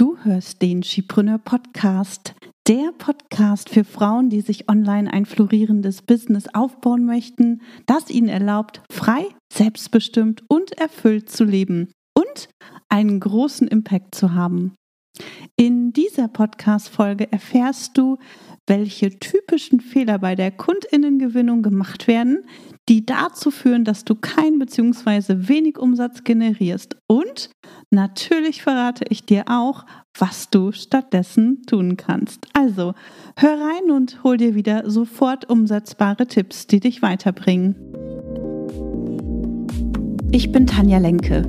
Du hörst den Skipreneur Podcast, der Podcast für Frauen, die sich online ein florierendes Business aufbauen möchten, das ihnen erlaubt, frei, selbstbestimmt und erfüllt zu leben und einen großen Impact zu haben. In dieser Podcast-Folge erfährst du, welche typischen Fehler bei der Kundinnengewinnung gemacht werden, die dazu führen, dass du kein bzw. wenig Umsatz generierst. Und natürlich verrate ich dir auch, was du stattdessen tun kannst. Also hör rein und hol dir wieder sofort umsetzbare Tipps, die dich weiterbringen. Ich bin Tanja Lenke.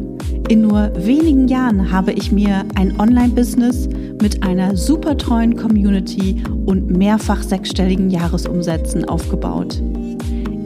In nur wenigen Jahren habe ich mir ein Online-Business mit einer super treuen Community und mehrfach sechsstelligen Jahresumsätzen aufgebaut.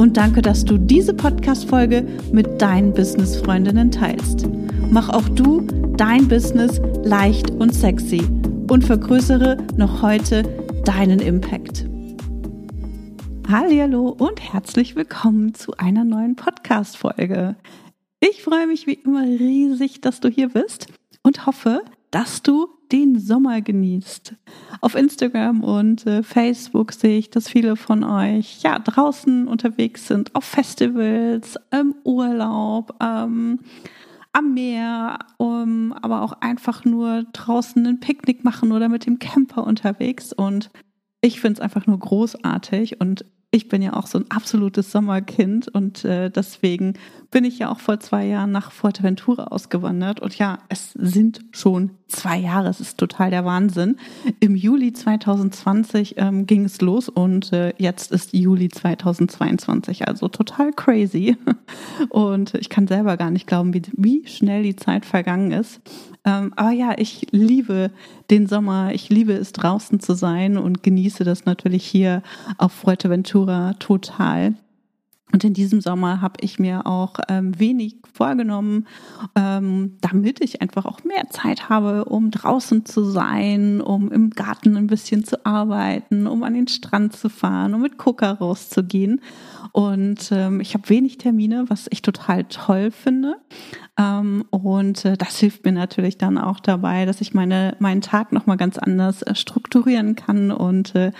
und danke, dass du diese Podcast-Folge mit deinen Business-Freundinnen teilst. Mach auch du dein Business leicht und sexy und vergrößere noch heute deinen Impact. Hallo und herzlich willkommen zu einer neuen Podcast-Folge. Ich freue mich wie immer riesig, dass du hier bist und hoffe, dass du den Sommer genießt. Auf Instagram und äh, Facebook sehe ich, dass viele von euch ja draußen unterwegs sind, auf Festivals, im Urlaub, ähm, am Meer, um, aber auch einfach nur draußen ein Picknick machen oder mit dem Camper unterwegs. Und ich finde es einfach nur großartig und ich bin ja auch so ein absolutes Sommerkind und äh, deswegen bin ich ja auch vor zwei Jahren nach Fuerteventura ausgewandert. Und ja, es sind schon zwei Jahre. Es ist total der Wahnsinn. Im Juli 2020 ähm, ging es los und äh, jetzt ist Juli 2022. Also total crazy. Und ich kann selber gar nicht glauben, wie, wie schnell die Zeit vergangen ist. Ähm, aber ja, ich liebe den Sommer. Ich liebe es, draußen zu sein und genieße das natürlich hier auf Fuerteventura total. Und in diesem Sommer habe ich mir auch ähm, wenig vorgenommen, ähm, damit ich einfach auch mehr Zeit habe, um draußen zu sein, um im Garten ein bisschen zu arbeiten, um an den Strand zu fahren, um mit Coca rauszugehen. Und ähm, ich habe wenig Termine, was ich total toll finde. Ähm, und äh, das hilft mir natürlich dann auch dabei, dass ich meine, meinen Tag nochmal ganz anders äh, strukturieren kann und äh,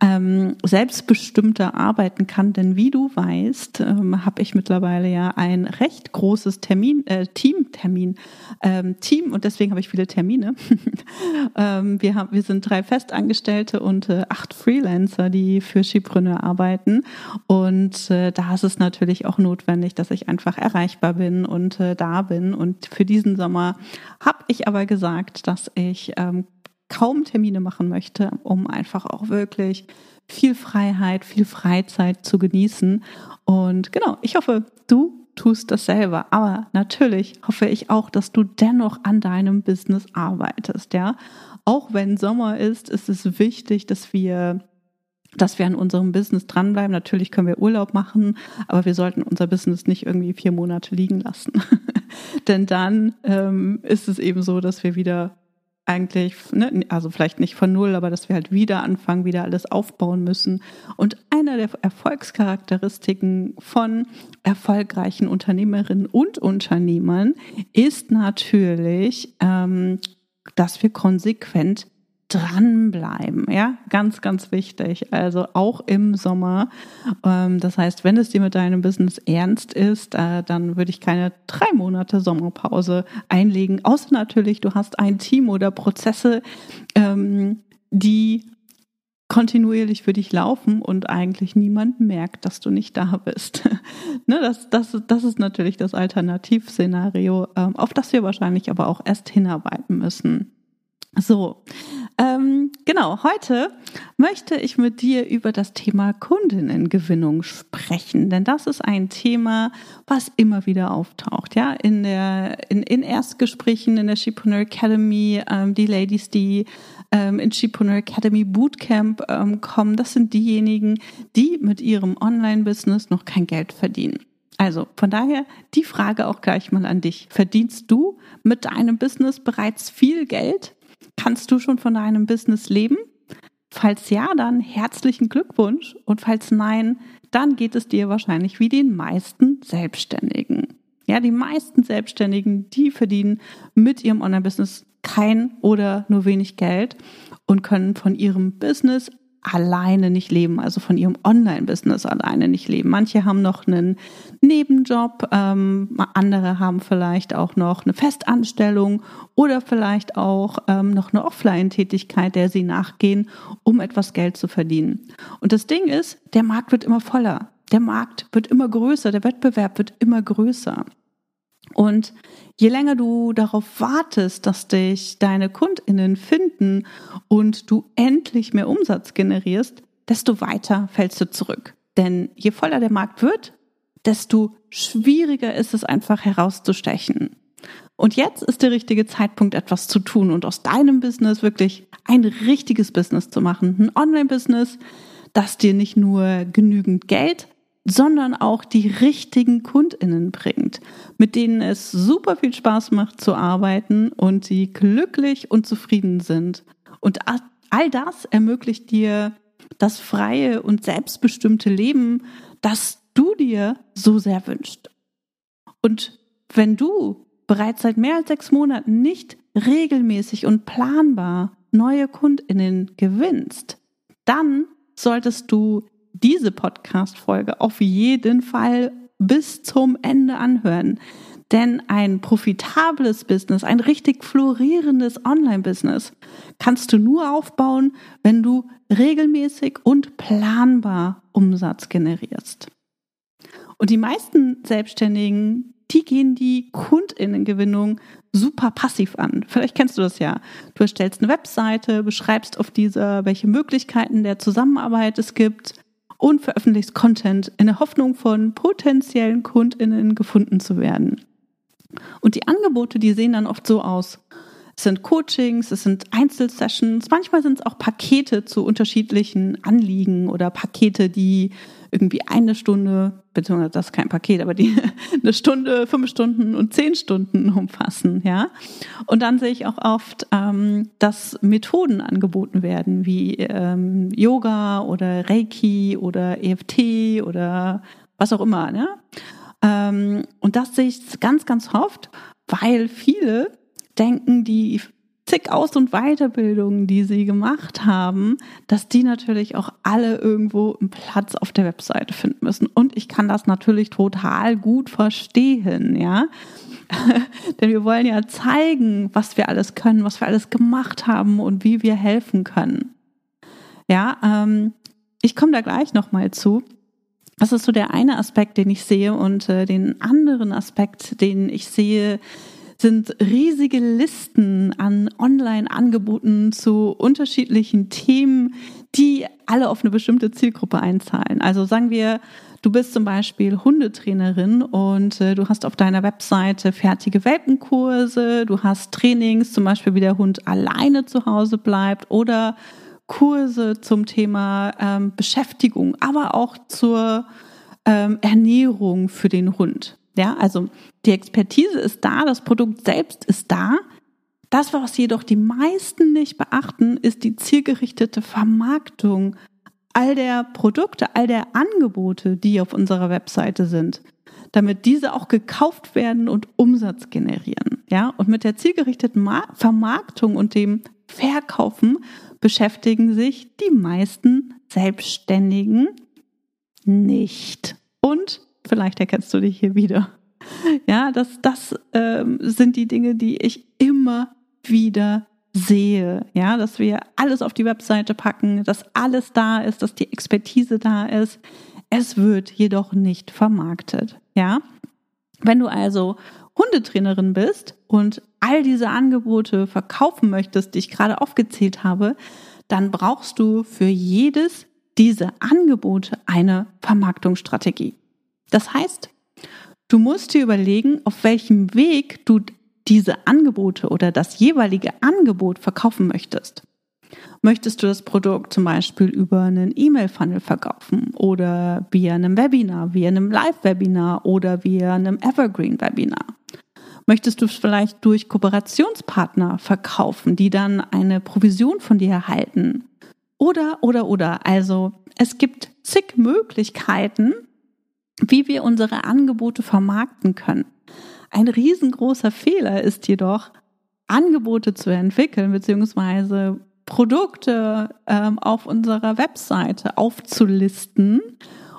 ähm, selbstbestimmter arbeiten kann. Denn wie du weißt, ähm, habe ich mittlerweile ja ein recht großes Termin, äh, Teamtermin, ähm, Team und deswegen habe ich viele Termine. ähm, wir, haben, wir sind drei Festangestellte und äh, acht Freelancer, die für Skipreneur arbeiten. Und äh, da ist es natürlich auch notwendig, dass ich einfach erreichbar bin und äh, da bin. Und für diesen Sommer habe ich aber gesagt, dass ich ähm, kaum Termine machen möchte, um einfach auch wirklich viel Freiheit, viel Freizeit zu genießen. Und genau, ich hoffe, du tust das selber. Aber natürlich hoffe ich auch, dass du dennoch an deinem Business arbeitest, ja. Auch wenn Sommer ist, ist es wichtig, dass wir dass wir an unserem Business dranbleiben. Natürlich können wir Urlaub machen, aber wir sollten unser Business nicht irgendwie vier Monate liegen lassen. Denn dann ähm, ist es eben so, dass wir wieder eigentlich, ne, also vielleicht nicht von null, aber dass wir halt wieder anfangen, wieder alles aufbauen müssen. Und einer der Erfolgscharakteristiken von erfolgreichen Unternehmerinnen und Unternehmern ist natürlich, ähm, dass wir konsequent dranbleiben, ja, ganz, ganz wichtig. Also auch im Sommer. Ähm, das heißt, wenn es dir mit deinem Business ernst ist, äh, dann würde ich keine drei Monate Sommerpause einlegen. Außer natürlich, du hast ein Team oder Prozesse, ähm, die kontinuierlich für dich laufen und eigentlich niemand merkt, dass du nicht da bist. ne, das, das, das ist natürlich das Alternativszenario, ähm, auf das wir wahrscheinlich aber auch erst hinarbeiten müssen. So, ähm, genau, heute möchte ich mit dir über das Thema Kundinnengewinnung sprechen, denn das ist ein Thema, was immer wieder auftaucht. Ja, in der in, in Erstgesprächen in der Shipreneur Academy, ähm, die Ladies, die ähm, in Chipreneur Academy Bootcamp ähm, kommen, das sind diejenigen, die mit ihrem Online-Business noch kein Geld verdienen. Also von daher die Frage auch gleich mal an dich. Verdienst du mit deinem Business bereits viel Geld? Kannst du schon von deinem Business leben? Falls ja, dann herzlichen Glückwunsch und falls nein, dann geht es dir wahrscheinlich wie den meisten Selbstständigen. Ja, die meisten Selbstständigen, die verdienen mit ihrem Online-Business kein oder nur wenig Geld und können von ihrem Business alleine nicht leben, also von ihrem Online-Business alleine nicht leben. Manche haben noch einen Nebenjob, ähm, andere haben vielleicht auch noch eine Festanstellung oder vielleicht auch ähm, noch eine Offline-Tätigkeit, der sie nachgehen, um etwas Geld zu verdienen. Und das Ding ist, der Markt wird immer voller, der Markt wird immer größer, der Wettbewerb wird immer größer. Und je länger du darauf wartest, dass dich deine Kundinnen finden und du endlich mehr Umsatz generierst, desto weiter fällst du zurück. Denn je voller der Markt wird, desto schwieriger ist es einfach herauszustechen. Und jetzt ist der richtige Zeitpunkt, etwas zu tun und aus deinem Business wirklich ein richtiges Business zu machen. Ein Online-Business, das dir nicht nur genügend Geld, sondern auch die richtigen Kundinnen bringt, mit denen es super viel Spaß macht zu arbeiten und die glücklich und zufrieden sind. Und all das ermöglicht dir das freie und selbstbestimmte Leben, das du dir so sehr wünschst. Und wenn du bereits seit mehr als sechs Monaten nicht regelmäßig und planbar neue Kundinnen gewinnst, dann solltest du diese Podcast-Folge auf jeden Fall bis zum Ende anhören. Denn ein profitables Business, ein richtig florierendes Online-Business kannst du nur aufbauen, wenn du regelmäßig und planbar Umsatz generierst. Und die meisten Selbstständigen, die gehen die Kundinnengewinnung super passiv an. Vielleicht kennst du das ja. Du erstellst eine Webseite, beschreibst auf dieser, welche Möglichkeiten der Zusammenarbeit es gibt, und veröffentlichst Content in der Hoffnung von potenziellen KundInnen gefunden zu werden. Und die Angebote, die sehen dann oft so aus. Es sind Coachings, es sind Einzelsessions, manchmal sind es auch Pakete zu unterschiedlichen Anliegen oder Pakete, die irgendwie eine Stunde, beziehungsweise das ist kein Paket, aber die eine Stunde, fünf Stunden und zehn Stunden umfassen, ja. Und dann sehe ich auch oft, ähm, dass Methoden angeboten werden, wie ähm, Yoga oder Reiki oder EFT oder was auch immer, ne? Ähm, und das sehe ich ganz, ganz oft, weil viele denken, die zig Aus- und Weiterbildungen, die sie gemacht haben, dass die natürlich auch alle irgendwo einen Platz auf der Webseite finden müssen. Und ich kann das natürlich total gut verstehen, ja. Denn wir wollen ja zeigen, was wir alles können, was wir alles gemacht haben und wie wir helfen können. Ja, ähm, ich komme da gleich nochmal zu. Das ist so der eine Aspekt, den ich sehe und äh, den anderen Aspekt, den ich sehe, sind riesige Listen an Online-Angeboten zu unterschiedlichen Themen, die alle auf eine bestimmte Zielgruppe einzahlen. Also sagen wir, du bist zum Beispiel Hundetrainerin und äh, du hast auf deiner Webseite fertige Welpenkurse, du hast Trainings, zum Beispiel wie der Hund alleine zu Hause bleibt oder Kurse zum Thema ähm, Beschäftigung, aber auch zur ähm, Ernährung für den Hund. Ja, also die Expertise ist da, das Produkt selbst ist da. Das, was jedoch die meisten nicht beachten, ist die zielgerichtete Vermarktung all der Produkte, all der Angebote, die auf unserer Webseite sind, damit diese auch gekauft werden und Umsatz generieren. Ja, und mit der zielgerichteten Vermarktung und dem Verkaufen beschäftigen sich die meisten Selbstständigen nicht. Und vielleicht erkennst du dich hier wieder. Ja, das, das ähm, sind die Dinge, die ich immer wieder sehe. Ja, dass wir alles auf die Webseite packen, dass alles da ist, dass die Expertise da ist. Es wird jedoch nicht vermarktet. Ja, wenn du also Hundetrainerin bist und all diese Angebote verkaufen möchtest, die ich gerade aufgezählt habe, dann brauchst du für jedes dieser Angebote eine Vermarktungsstrategie. Das heißt, du musst dir überlegen, auf welchem Weg du diese Angebote oder das jeweilige Angebot verkaufen möchtest. Möchtest du das Produkt zum Beispiel über einen E-Mail-Funnel verkaufen oder via einem Webinar, via einem Live-Webinar oder via einem Evergreen-Webinar? Möchtest du es vielleicht durch Kooperationspartner verkaufen, die dann eine Provision von dir erhalten? Oder, oder, oder. Also es gibt zig Möglichkeiten, wie wir unsere Angebote vermarkten können. Ein riesengroßer Fehler ist jedoch, Angebote zu entwickeln, beziehungsweise Produkte ähm, auf unserer Webseite aufzulisten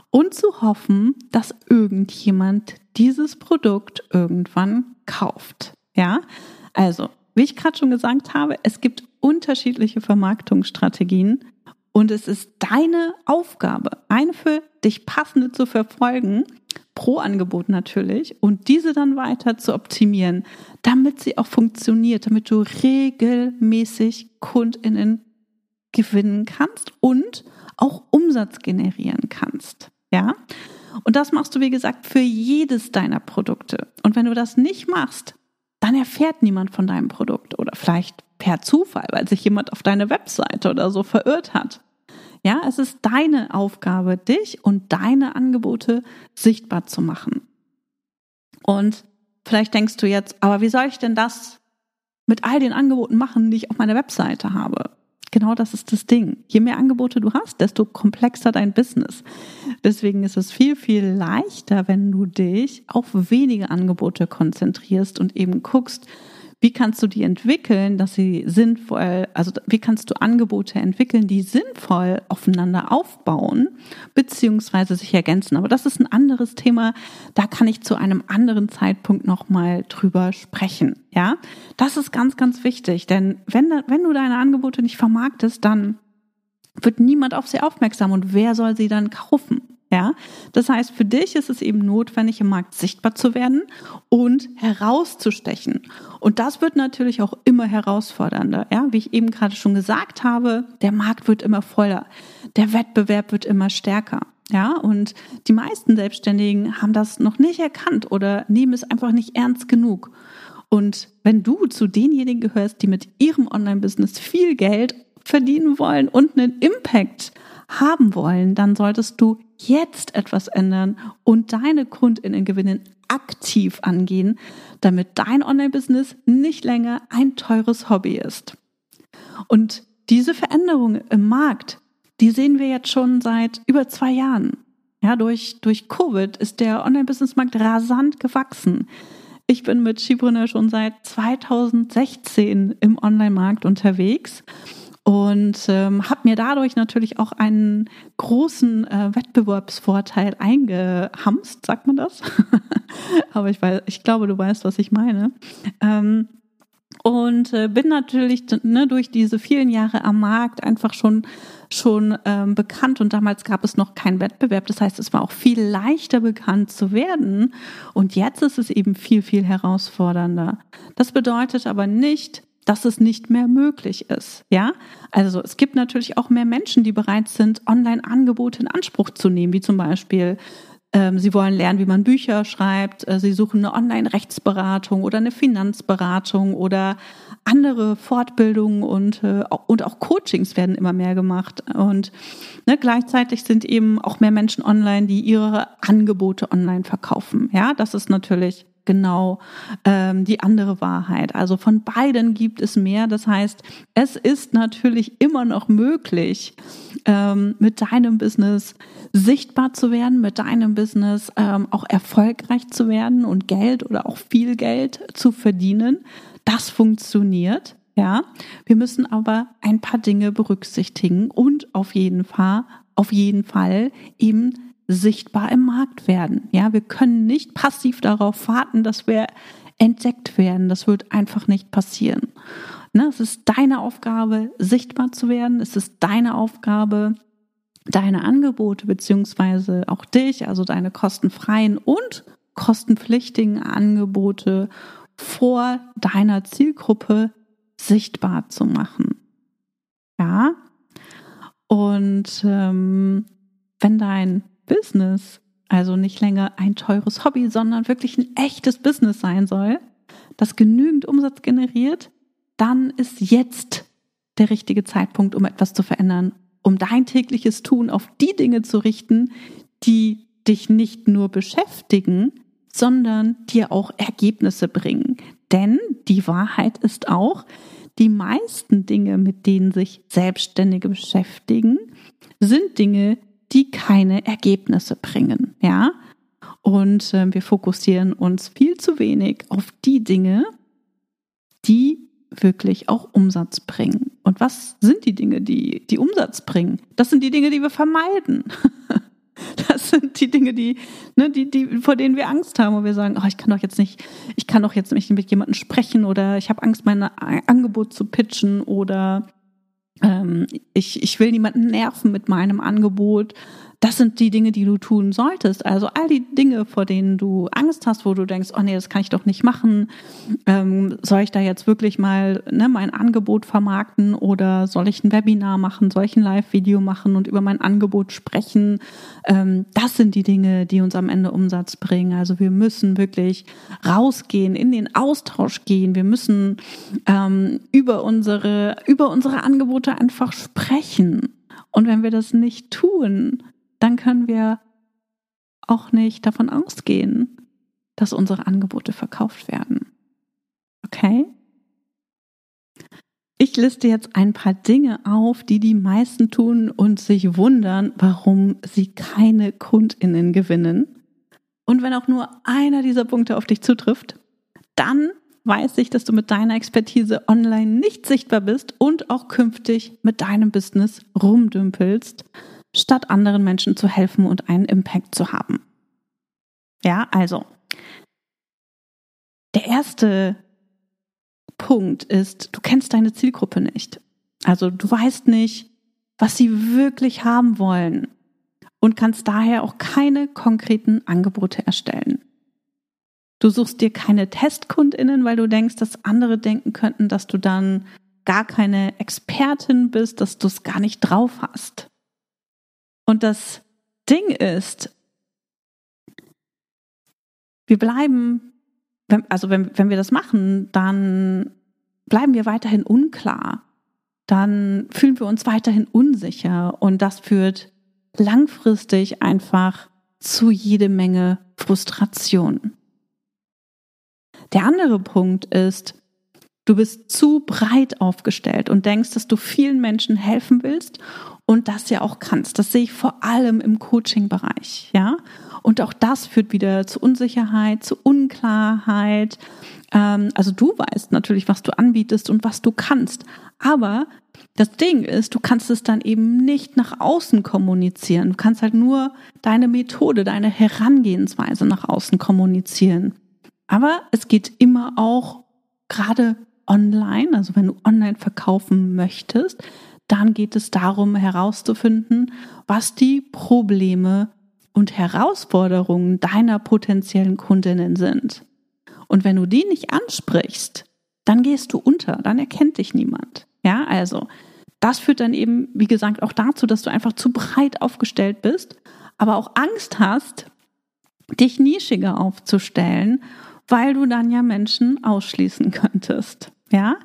und zu hoffen, dass irgendjemand dieses Produkt irgendwann kauft. Ja, also, wie ich gerade schon gesagt habe, es gibt unterschiedliche Vermarktungsstrategien und es ist deine Aufgabe, eine für dich passende zu verfolgen, pro Angebot natürlich, und diese dann weiter zu optimieren, damit sie auch funktioniert, damit du regelmäßig KundInnen gewinnen kannst und auch Umsatz generieren kannst. Ja? Und das machst du, wie gesagt, für jedes deiner Produkte. Und wenn du das nicht machst, dann erfährt niemand von deinem Produkt oder vielleicht per Zufall, weil sich jemand auf deine Webseite oder so verirrt hat. Ja, es ist deine Aufgabe, dich und deine Angebote sichtbar zu machen. Und vielleicht denkst du jetzt, aber wie soll ich denn das mit all den Angeboten machen, die ich auf meiner Webseite habe? Genau das ist das Ding. Je mehr Angebote du hast, desto komplexer dein Business. Deswegen ist es viel, viel leichter, wenn du dich auf wenige Angebote konzentrierst und eben guckst, wie kannst du die entwickeln, dass sie sinnvoll, also wie kannst du Angebote entwickeln, die sinnvoll aufeinander aufbauen, beziehungsweise sich ergänzen. Aber das ist ein anderes Thema. Da kann ich zu einem anderen Zeitpunkt nochmal drüber sprechen. Ja, das ist ganz, ganz wichtig. Denn wenn, wenn du deine Angebote nicht vermarktest, dann wird niemand auf sie aufmerksam und wer soll sie dann kaufen? Ja, das heißt, für dich ist es eben notwendig, im Markt sichtbar zu werden und herauszustechen. Und das wird natürlich auch immer herausfordernder. Ja, wie ich eben gerade schon gesagt habe, der Markt wird immer voller. Der Wettbewerb wird immer stärker. Ja, und die meisten Selbstständigen haben das noch nicht erkannt oder nehmen es einfach nicht ernst genug. Und wenn du zu denjenigen gehörst, die mit ihrem Online-Business viel Geld verdienen wollen und einen Impact haben wollen, dann solltest du jetzt etwas ändern und deine Kundinnen gewinnen aktiv angehen, damit dein Online-Business nicht länger ein teures Hobby ist. Und diese Veränderung im Markt, die sehen wir jetzt schon seit über zwei Jahren. Ja, durch, durch Covid ist der Online-Business-Markt rasant gewachsen. Ich bin mit Skipreneur schon seit 2016 im Online-Markt unterwegs und ähm, habe mir dadurch natürlich auch einen großen äh, Wettbewerbsvorteil eingehamst, sagt man das? Aber ich weiß, ich glaube, du weißt, was ich meine. Ähm, und äh, bin natürlich ne, durch diese vielen Jahre am Markt einfach schon schon ähm, bekannt und damals gab es noch keinen Wettbewerb. Das heißt, es war auch viel leichter bekannt zu werden und jetzt ist es eben viel viel herausfordernder. Das bedeutet aber nicht, dass es nicht mehr möglich ist. Ja, also es gibt natürlich auch mehr Menschen, die bereit sind, Online-Angebote in Anspruch zu nehmen, wie zum Beispiel ähm, Sie wollen lernen, wie man Bücher schreibt. Äh, Sie suchen eine Online-Rechtsberatung oder eine Finanzberatung oder andere Fortbildungen und, äh, und auch Coachings werden immer mehr gemacht. Und ne, gleichzeitig sind eben auch mehr Menschen online, die ihre Angebote online verkaufen. Ja, das ist natürlich genau ähm, die andere Wahrheit. Also von beiden gibt es mehr. Das heißt, es ist natürlich immer noch möglich, ähm, mit deinem Business sichtbar zu werden, mit deinem Business ähm, auch erfolgreich zu werden und Geld oder auch viel Geld zu verdienen. Das funktioniert. Ja, wir müssen aber ein paar Dinge berücksichtigen und auf jeden Fall, auf jeden Fall eben sichtbar im Markt werden. Ja, wir können nicht passiv darauf warten, dass wir entdeckt werden. Das wird einfach nicht passieren. Ne, es ist deine Aufgabe, sichtbar zu werden. Es ist deine Aufgabe, deine Angebote beziehungsweise auch dich, also deine kostenfreien und kostenpflichtigen Angebote vor deiner Zielgruppe sichtbar zu machen. Ja, und ähm, wenn dein Business, also nicht länger ein teures Hobby, sondern wirklich ein echtes Business sein soll, das genügend Umsatz generiert, dann ist jetzt der richtige Zeitpunkt, um etwas zu verändern, um dein tägliches Tun auf die Dinge zu richten, die dich nicht nur beschäftigen, sondern dir auch Ergebnisse bringen. Denn die Wahrheit ist auch, die meisten Dinge, mit denen sich Selbstständige beschäftigen, sind Dinge, die keine Ergebnisse bringen, ja? Und äh, wir fokussieren uns viel zu wenig auf die Dinge, die wirklich auch Umsatz bringen. Und was sind die Dinge, die, die Umsatz bringen? Das sind die Dinge, die wir vermeiden. Das sind die Dinge, die, ne, die, die, vor denen wir Angst haben, wo wir sagen, oh, ich kann doch jetzt nicht, ich kann doch jetzt nicht mit jemandem sprechen oder ich habe Angst, mein Angebot zu pitchen oder ich, ich will niemanden nerven mit meinem Angebot das sind die Dinge, die du tun solltest. Also all die Dinge, vor denen du Angst hast, wo du denkst, oh nee, das kann ich doch nicht machen. Ähm, soll ich da jetzt wirklich mal ne, mein Angebot vermarkten oder soll ich ein Webinar machen, soll ich ein Live-Video machen und über mein Angebot sprechen? Ähm, das sind die Dinge, die uns am Ende Umsatz bringen. Also wir müssen wirklich rausgehen, in den Austausch gehen. Wir müssen ähm, über unsere, über unsere Angebote einfach sprechen. Und wenn wir das nicht tun, dann können wir auch nicht davon ausgehen, dass unsere Angebote verkauft werden. Okay? Ich liste jetzt ein paar Dinge auf, die die meisten tun und sich wundern, warum sie keine Kundinnen gewinnen. Und wenn auch nur einer dieser Punkte auf dich zutrifft, dann weiß ich, dass du mit deiner Expertise online nicht sichtbar bist und auch künftig mit deinem Business rumdümpelst statt anderen Menschen zu helfen und einen Impact zu haben. Ja, also der erste Punkt ist, du kennst deine Zielgruppe nicht. Also du weißt nicht, was sie wirklich haben wollen und kannst daher auch keine konkreten Angebote erstellen. Du suchst dir keine Testkundinnen, weil du denkst, dass andere denken könnten, dass du dann gar keine Expertin bist, dass du es gar nicht drauf hast. Und das Ding ist, wir bleiben, also wenn, wenn wir das machen, dann bleiben wir weiterhin unklar. Dann fühlen wir uns weiterhin unsicher und das führt langfristig einfach zu jede Menge Frustration. Der andere Punkt ist, du bist zu breit aufgestellt und denkst, dass du vielen Menschen helfen willst und das ja auch kannst. Das sehe ich vor allem im Coaching-Bereich, ja. Und auch das führt wieder zu Unsicherheit, zu Unklarheit. Ähm, also du weißt natürlich, was du anbietest und was du kannst. Aber das Ding ist, du kannst es dann eben nicht nach außen kommunizieren. Du kannst halt nur deine Methode, deine Herangehensweise nach außen kommunizieren. Aber es geht immer auch gerade online, also wenn du online verkaufen möchtest, dann geht es darum herauszufinden, was die Probleme und Herausforderungen deiner potenziellen Kundinnen sind. Und wenn du die nicht ansprichst, dann gehst du unter, dann erkennt dich niemand. Ja, also das führt dann eben, wie gesagt, auch dazu, dass du einfach zu breit aufgestellt bist, aber auch Angst hast, dich nischiger aufzustellen, weil du dann ja Menschen ausschließen könntest. Ja,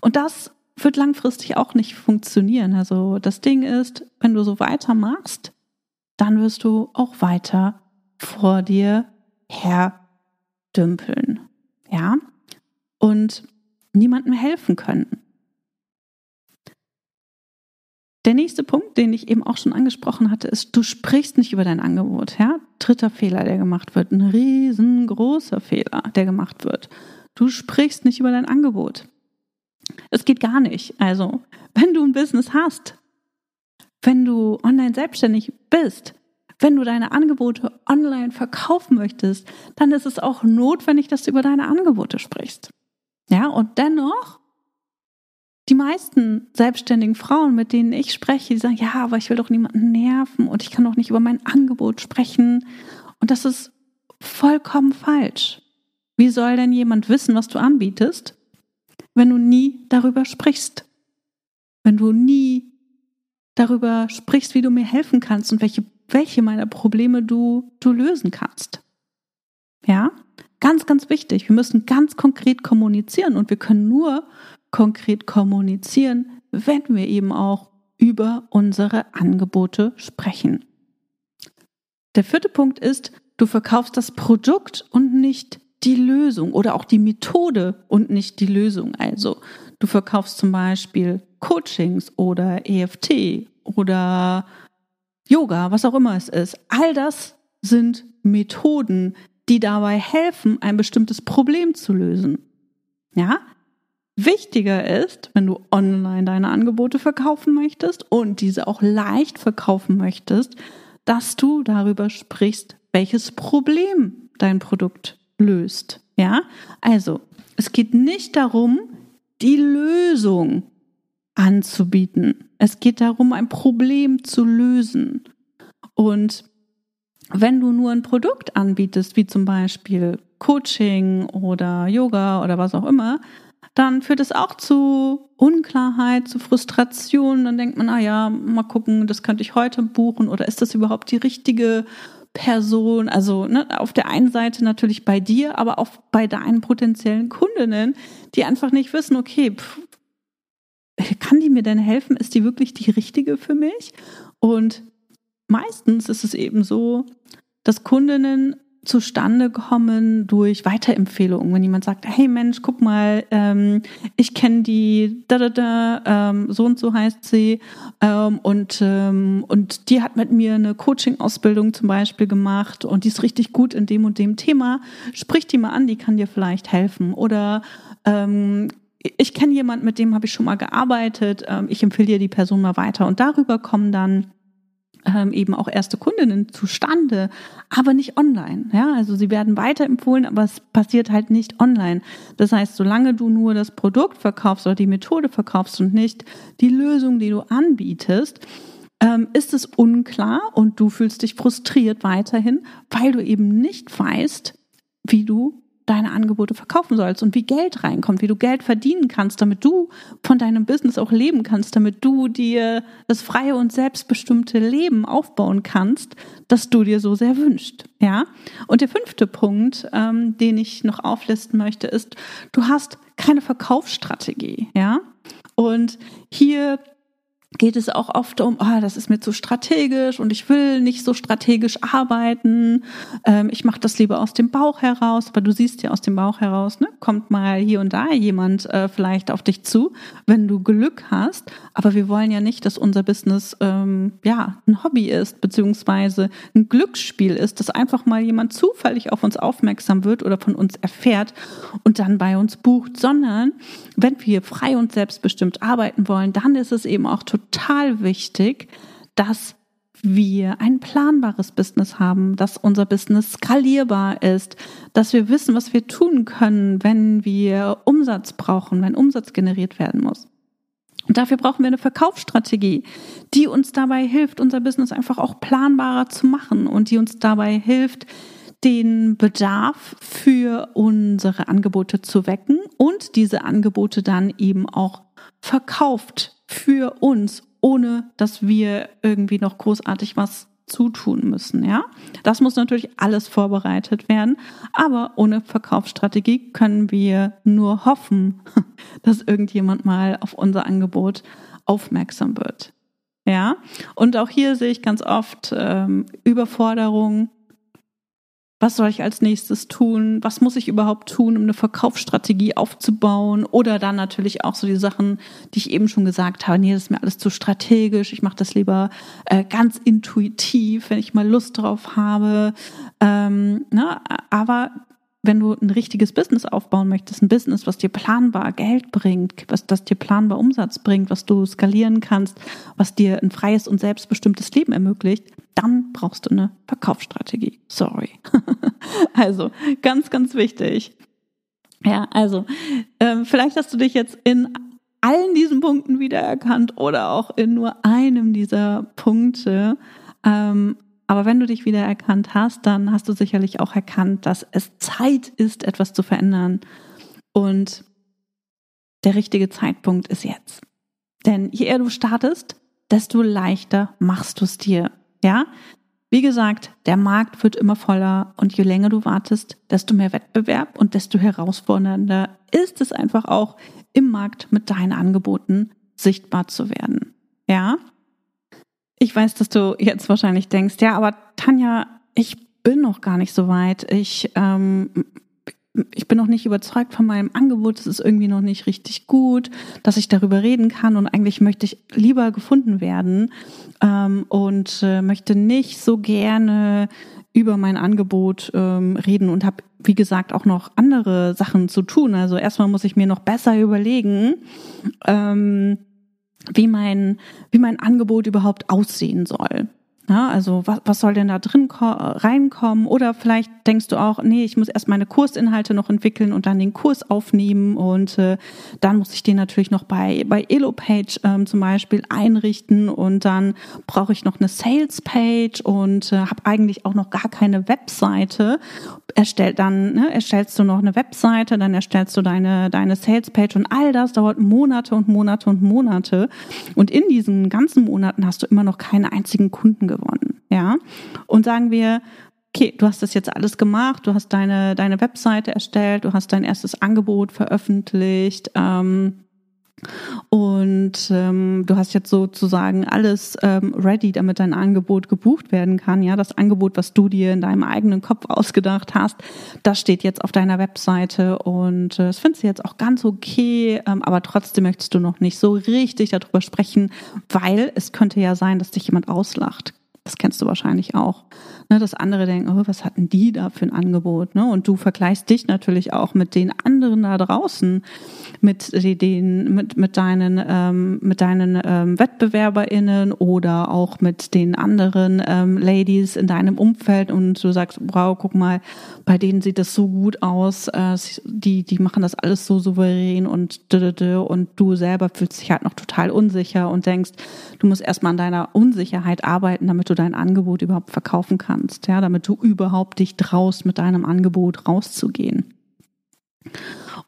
und das wird langfristig auch nicht funktionieren. Also das Ding ist, wenn du so weitermachst, dann wirst du auch weiter vor dir her dümpeln. Ja? Und niemandem helfen können. Der nächste Punkt, den ich eben auch schon angesprochen hatte, ist, du sprichst nicht über dein Angebot. Ja? Dritter Fehler, der gemacht wird. Ein riesengroßer Fehler, der gemacht wird. Du sprichst nicht über dein Angebot. Es geht gar nicht. Also, wenn du ein Business hast, wenn du online selbstständig bist, wenn du deine Angebote online verkaufen möchtest, dann ist es auch notwendig, dass du über deine Angebote sprichst. Ja, und dennoch, die meisten selbstständigen Frauen, mit denen ich spreche, die sagen, ja, aber ich will doch niemanden nerven und ich kann doch nicht über mein Angebot sprechen. Und das ist vollkommen falsch. Wie soll denn jemand wissen, was du anbietest, wenn du nie darüber sprichst. Wenn du nie darüber sprichst, wie du mir helfen kannst und welche, welche meiner Probleme du, du lösen kannst. Ja? Ganz, ganz wichtig. Wir müssen ganz konkret kommunizieren und wir können nur konkret kommunizieren, wenn wir eben auch über unsere Angebote sprechen. Der vierte Punkt ist, du verkaufst das Produkt und nicht die Lösung oder auch die Methode und nicht die Lösung. Also du verkaufst zum Beispiel Coachings oder EFT oder Yoga, was auch immer es ist. All das sind Methoden, die dabei helfen, ein bestimmtes Problem zu lösen. Ja? Wichtiger ist, wenn du online deine Angebote verkaufen möchtest und diese auch leicht verkaufen möchtest, dass du darüber sprichst, welches Problem dein Produkt löst. Ja? Also, es geht nicht darum, die Lösung anzubieten. Es geht darum, ein Problem zu lösen. Und wenn du nur ein Produkt anbietest, wie zum Beispiel Coaching oder Yoga oder was auch immer, dann führt es auch zu Unklarheit, zu Frustration. Dann denkt man, ah ja, mal gucken, das könnte ich heute buchen oder ist das überhaupt die richtige Person? Also ne, auf der einen Seite natürlich bei dir, aber auch bei deinen potenziellen Kundinnen, die einfach nicht wissen, okay, pff, kann die mir denn helfen? Ist die wirklich die richtige für mich? Und meistens ist es eben so, dass Kundinnen zustande kommen durch Weiterempfehlungen. Wenn jemand sagt, hey Mensch, guck mal, ähm, ich kenne die, da, da, da, ähm, so und so heißt sie, ähm, und, ähm, und die hat mit mir eine Coaching-Ausbildung zum Beispiel gemacht und die ist richtig gut in dem und dem Thema. Sprich die mal an, die kann dir vielleicht helfen. Oder ähm, ich kenne jemand, mit dem habe ich schon mal gearbeitet, ähm, ich empfehle dir die Person mal weiter. Und darüber kommen dann ähm, eben auch erste Kundinnen zustande, aber nicht online. Ja, also sie werden weiterempfohlen, aber es passiert halt nicht online. Das heißt, solange du nur das Produkt verkaufst oder die Methode verkaufst und nicht die Lösung, die du anbietest, ähm, ist es unklar und du fühlst dich frustriert weiterhin, weil du eben nicht weißt, wie du deine Angebote verkaufen sollst und wie Geld reinkommt, wie du Geld verdienen kannst, damit du von deinem Business auch leben kannst, damit du dir das freie und selbstbestimmte Leben aufbauen kannst, das du dir so sehr wünschst. Ja. Und der fünfte Punkt, ähm, den ich noch auflisten möchte, ist, du hast keine Verkaufsstrategie. Ja. Und hier geht es auch oft um, ah, das ist mir zu strategisch und ich will nicht so strategisch arbeiten. Ähm, ich mache das lieber aus dem Bauch heraus. Aber du siehst ja aus dem Bauch heraus, ne, kommt mal hier und da jemand äh, vielleicht auf dich zu, wenn du Glück hast. Aber wir wollen ja nicht, dass unser Business ähm, ja ein Hobby ist beziehungsweise ein Glücksspiel ist, dass einfach mal jemand zufällig auf uns aufmerksam wird oder von uns erfährt und dann bei uns bucht, sondern wenn wir frei und selbstbestimmt arbeiten wollen, dann ist es eben auch total total wichtig, dass wir ein planbares Business haben, dass unser Business skalierbar ist, dass wir wissen, was wir tun können, wenn wir Umsatz brauchen, wenn Umsatz generiert werden muss. Und dafür brauchen wir eine Verkaufsstrategie, die uns dabei hilft, unser Business einfach auch planbarer zu machen und die uns dabei hilft, den Bedarf für unsere Angebote zu wecken und diese Angebote dann eben auch verkauft für uns, ohne dass wir irgendwie noch großartig was zutun müssen, ja. Das muss natürlich alles vorbereitet werden, aber ohne Verkaufsstrategie können wir nur hoffen, dass irgendjemand mal auf unser Angebot aufmerksam wird. Ja, und auch hier sehe ich ganz oft ähm, Überforderung, was soll ich als nächstes tun? Was muss ich überhaupt tun, um eine Verkaufsstrategie aufzubauen? Oder dann natürlich auch so die Sachen, die ich eben schon gesagt habe. Nee, das ist mir alles zu strategisch. Ich mache das lieber äh, ganz intuitiv, wenn ich mal Lust drauf habe. Ähm, ne? Aber wenn du ein richtiges Business aufbauen möchtest, ein Business, was dir planbar Geld bringt, was das dir planbar Umsatz bringt, was du skalieren kannst, was dir ein freies und selbstbestimmtes Leben ermöglicht, dann brauchst du eine Verkaufsstrategie. Sorry. also ganz, ganz wichtig. Ja, also ähm, vielleicht hast du dich jetzt in allen diesen Punkten wiedererkannt oder auch in nur einem dieser Punkte. Ähm, aber wenn du dich wiedererkannt hast, dann hast du sicherlich auch erkannt, dass es Zeit ist, etwas zu verändern. Und der richtige Zeitpunkt ist jetzt. Denn je eher du startest, desto leichter machst du es dir. Ja? Wie gesagt, der Markt wird immer voller und je länger du wartest, desto mehr Wettbewerb und desto herausfordernder ist es einfach auch im Markt mit deinen Angeboten sichtbar zu werden. Ja? Ich weiß, dass du jetzt wahrscheinlich denkst, ja, aber Tanja, ich bin noch gar nicht so weit. Ich, ähm, ich bin noch nicht überzeugt von meinem Angebot. Es ist irgendwie noch nicht richtig gut, dass ich darüber reden kann. Und eigentlich möchte ich lieber gefunden werden ähm, und äh, möchte nicht so gerne über mein Angebot ähm, reden und habe, wie gesagt, auch noch andere Sachen zu tun. Also erstmal muss ich mir noch besser überlegen, ähm, wie mein, wie mein Angebot überhaupt aussehen soll. Ja, also was, was soll denn da drin reinkommen? Oder vielleicht denkst du auch, nee, ich muss erst meine Kursinhalte noch entwickeln und dann den Kurs aufnehmen und äh, dann muss ich den natürlich noch bei, bei Elopage ähm, zum Beispiel einrichten und dann brauche ich noch eine Sales-Page und äh, habe eigentlich auch noch gar keine Webseite. Erstellt dann, ne, erstellst du noch eine Webseite, dann erstellst du deine, deine Sales-Page und all das dauert Monate und Monate und Monate. Und in diesen ganzen Monaten hast du immer noch keine einzigen Kunden gewonnen. Ja. Und sagen wir, okay, du hast das jetzt alles gemacht, du hast deine, deine Webseite erstellt, du hast dein erstes Angebot veröffentlicht, ähm, und ähm, du hast jetzt sozusagen alles ähm, ready, damit dein Angebot gebucht werden kann. Ja, das Angebot, was du dir in deinem eigenen Kopf ausgedacht hast, das steht jetzt auf deiner Webseite und äh, das findest du jetzt auch ganz okay, ähm, aber trotzdem möchtest du noch nicht so richtig darüber sprechen, weil es könnte ja sein, dass dich jemand auslacht. Das kennst du wahrscheinlich auch. Ne, dass andere denken, oh, was hatten die da für ein Angebot? Ne? Und du vergleichst dich natürlich auch mit den anderen da draußen, mit den, mit, mit deinen, ähm, mit deinen ähm, WettbewerberInnen oder auch mit den anderen ähm, Ladies in deinem Umfeld und du sagst, wow, guck mal, bei denen sieht das so gut aus, äh, die, die machen das alles so souverän und und du selber fühlst dich halt noch total unsicher und denkst, du musst erstmal an deiner Unsicherheit arbeiten, damit du dein Angebot überhaupt verkaufen kannst, ja, damit du überhaupt dich traust, mit deinem Angebot rauszugehen.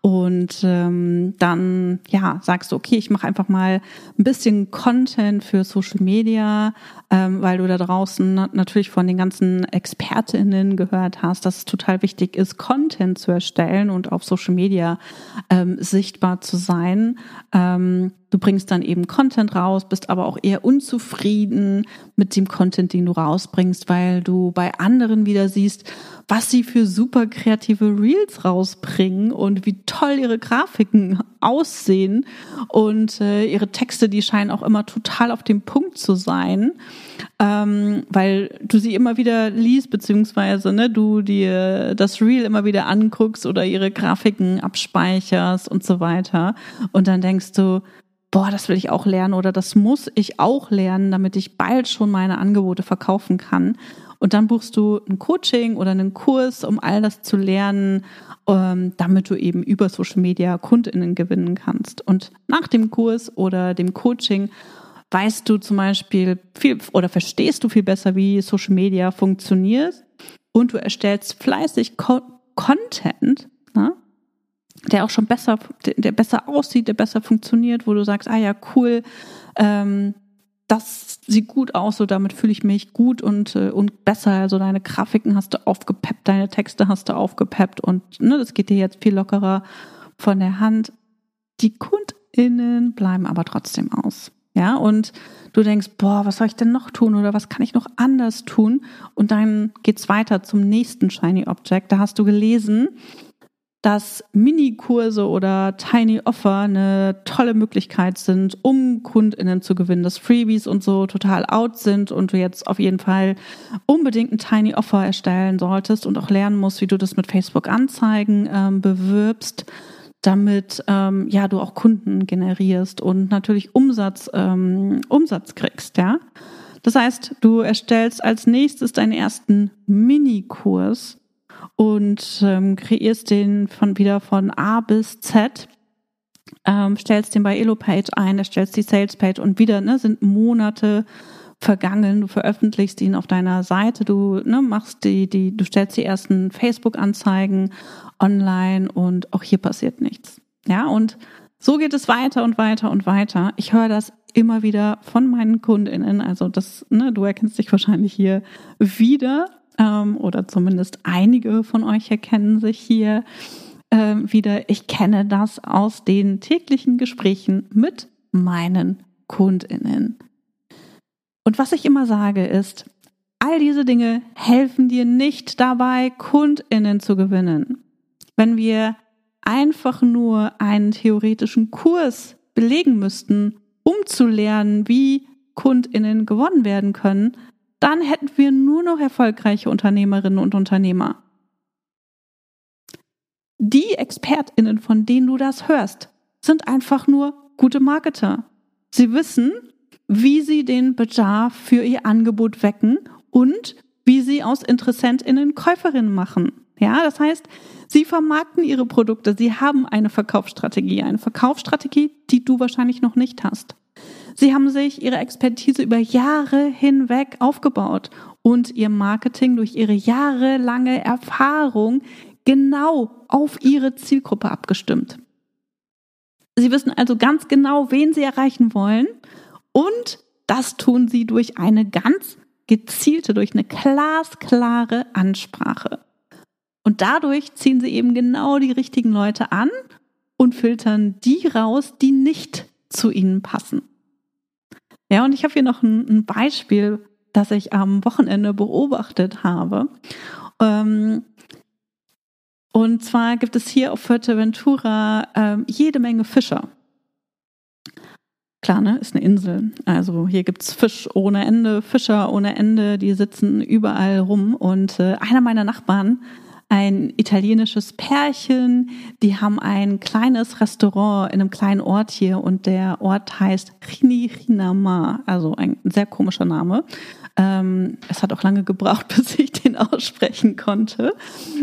Und ähm, dann ja sagst du, okay, ich mache einfach mal ein bisschen Content für Social Media, ähm, weil du da draußen natürlich von den ganzen ExpertInnen gehört hast, dass es total wichtig ist, Content zu erstellen und auf Social Media ähm, sichtbar zu sein. Ähm, du bringst dann eben Content raus, bist aber auch eher unzufrieden mit dem Content, den du rausbringst, weil du bei anderen wieder siehst, was sie für super kreative Reels rausbringen und wie toll ihre Grafiken aussehen und äh, ihre Texte, die scheinen auch immer total auf dem Punkt zu sein, ähm, weil du sie immer wieder liest, beziehungsweise ne, du dir das Reel immer wieder anguckst oder ihre Grafiken abspeicherst und so weiter. Und dann denkst du, boah, das will ich auch lernen oder das muss ich auch lernen, damit ich bald schon meine Angebote verkaufen kann. Und dann buchst du ein Coaching oder einen Kurs, um all das zu lernen, ähm, damit du eben über Social Media KundInnen gewinnen kannst. Und nach dem Kurs oder dem Coaching weißt du zum Beispiel viel oder verstehst du viel besser, wie Social Media funktioniert und du erstellst fleißig Co Content, ne? Der auch schon besser, der besser aussieht, der besser funktioniert, wo du sagst, ah ja, cool, ähm, das sieht gut aus, so damit fühle ich mich gut und, äh, und besser. Also deine Grafiken hast du aufgepeppt, deine Texte hast du aufgepeppt und ne, das geht dir jetzt viel lockerer von der Hand. Die KundInnen bleiben aber trotzdem aus. Ja, und du denkst, boah, was soll ich denn noch tun oder was kann ich noch anders tun? Und dann geht's weiter zum nächsten Shiny Object. Da hast du gelesen, dass Minikurse oder Tiny Offer eine tolle Möglichkeit sind, um KundInnen zu gewinnen, dass Freebies und so total out sind und du jetzt auf jeden Fall unbedingt ein Tiny Offer erstellen solltest und auch lernen musst, wie du das mit Facebook Anzeigen ähm, bewirbst, damit ähm, ja du auch Kunden generierst und natürlich Umsatz ähm, Umsatz kriegst, ja. Das heißt, du erstellst als nächstes deinen ersten Minikurs und ähm, kreierst den von wieder von A bis Z, ähm, stellst den bei Elopage ein, erstellst die Salespage und wieder ne, sind Monate vergangen. Du veröffentlichst ihn auf deiner Seite, du ne, machst die, die, du stellst die ersten Facebook-Anzeigen online und auch hier passiert nichts. Ja, und so geht es weiter und weiter und weiter. Ich höre das immer wieder von meinen KundInnen. Also das, ne, du erkennst dich wahrscheinlich hier wieder ähm, oder zumindest einige von euch erkennen sich hier ähm, wieder. Ich kenne das aus den täglichen Gesprächen mit meinen Kundinnen. Und was ich immer sage ist, all diese Dinge helfen dir nicht dabei, Kundinnen zu gewinnen. Wenn wir einfach nur einen theoretischen Kurs belegen müssten, um zu lernen, wie Kundinnen gewonnen werden können, dann hätten wir nur noch erfolgreiche Unternehmerinnen und Unternehmer. Die Expertinnen, von denen du das hörst, sind einfach nur gute Marketer. Sie wissen, wie sie den Bedarf für ihr Angebot wecken und wie sie aus Interessentinnen Käuferinnen machen. Ja, das heißt, sie vermarkten ihre Produkte, sie haben eine Verkaufsstrategie, eine Verkaufsstrategie, die du wahrscheinlich noch nicht hast. Sie haben sich ihre Expertise über Jahre hinweg aufgebaut und ihr Marketing durch ihre jahrelange Erfahrung genau auf ihre Zielgruppe abgestimmt. Sie wissen also ganz genau, wen sie erreichen wollen und das tun sie durch eine ganz gezielte, durch eine glasklare Ansprache. Und dadurch ziehen sie eben genau die richtigen Leute an und filtern die raus, die nicht zu ihnen passen. Ja, und ich habe hier noch ein, ein, Beispiel, das ich am Wochenende beobachtet habe. Ähm, und zwar gibt es hier auf Fuerteventura ähm, jede Menge Fischer. Klar, ne, ist eine Insel. Also hier gibt's Fisch ohne Ende, Fischer ohne Ende, die sitzen überall rum. Und äh, einer meiner Nachbarn ein italienisches Pärchen. Die haben ein kleines Restaurant in einem kleinen Ort hier und der Ort heißt Rinama, also ein sehr komischer Name. Ähm, es hat auch lange gebraucht, bis ich den aussprechen konnte,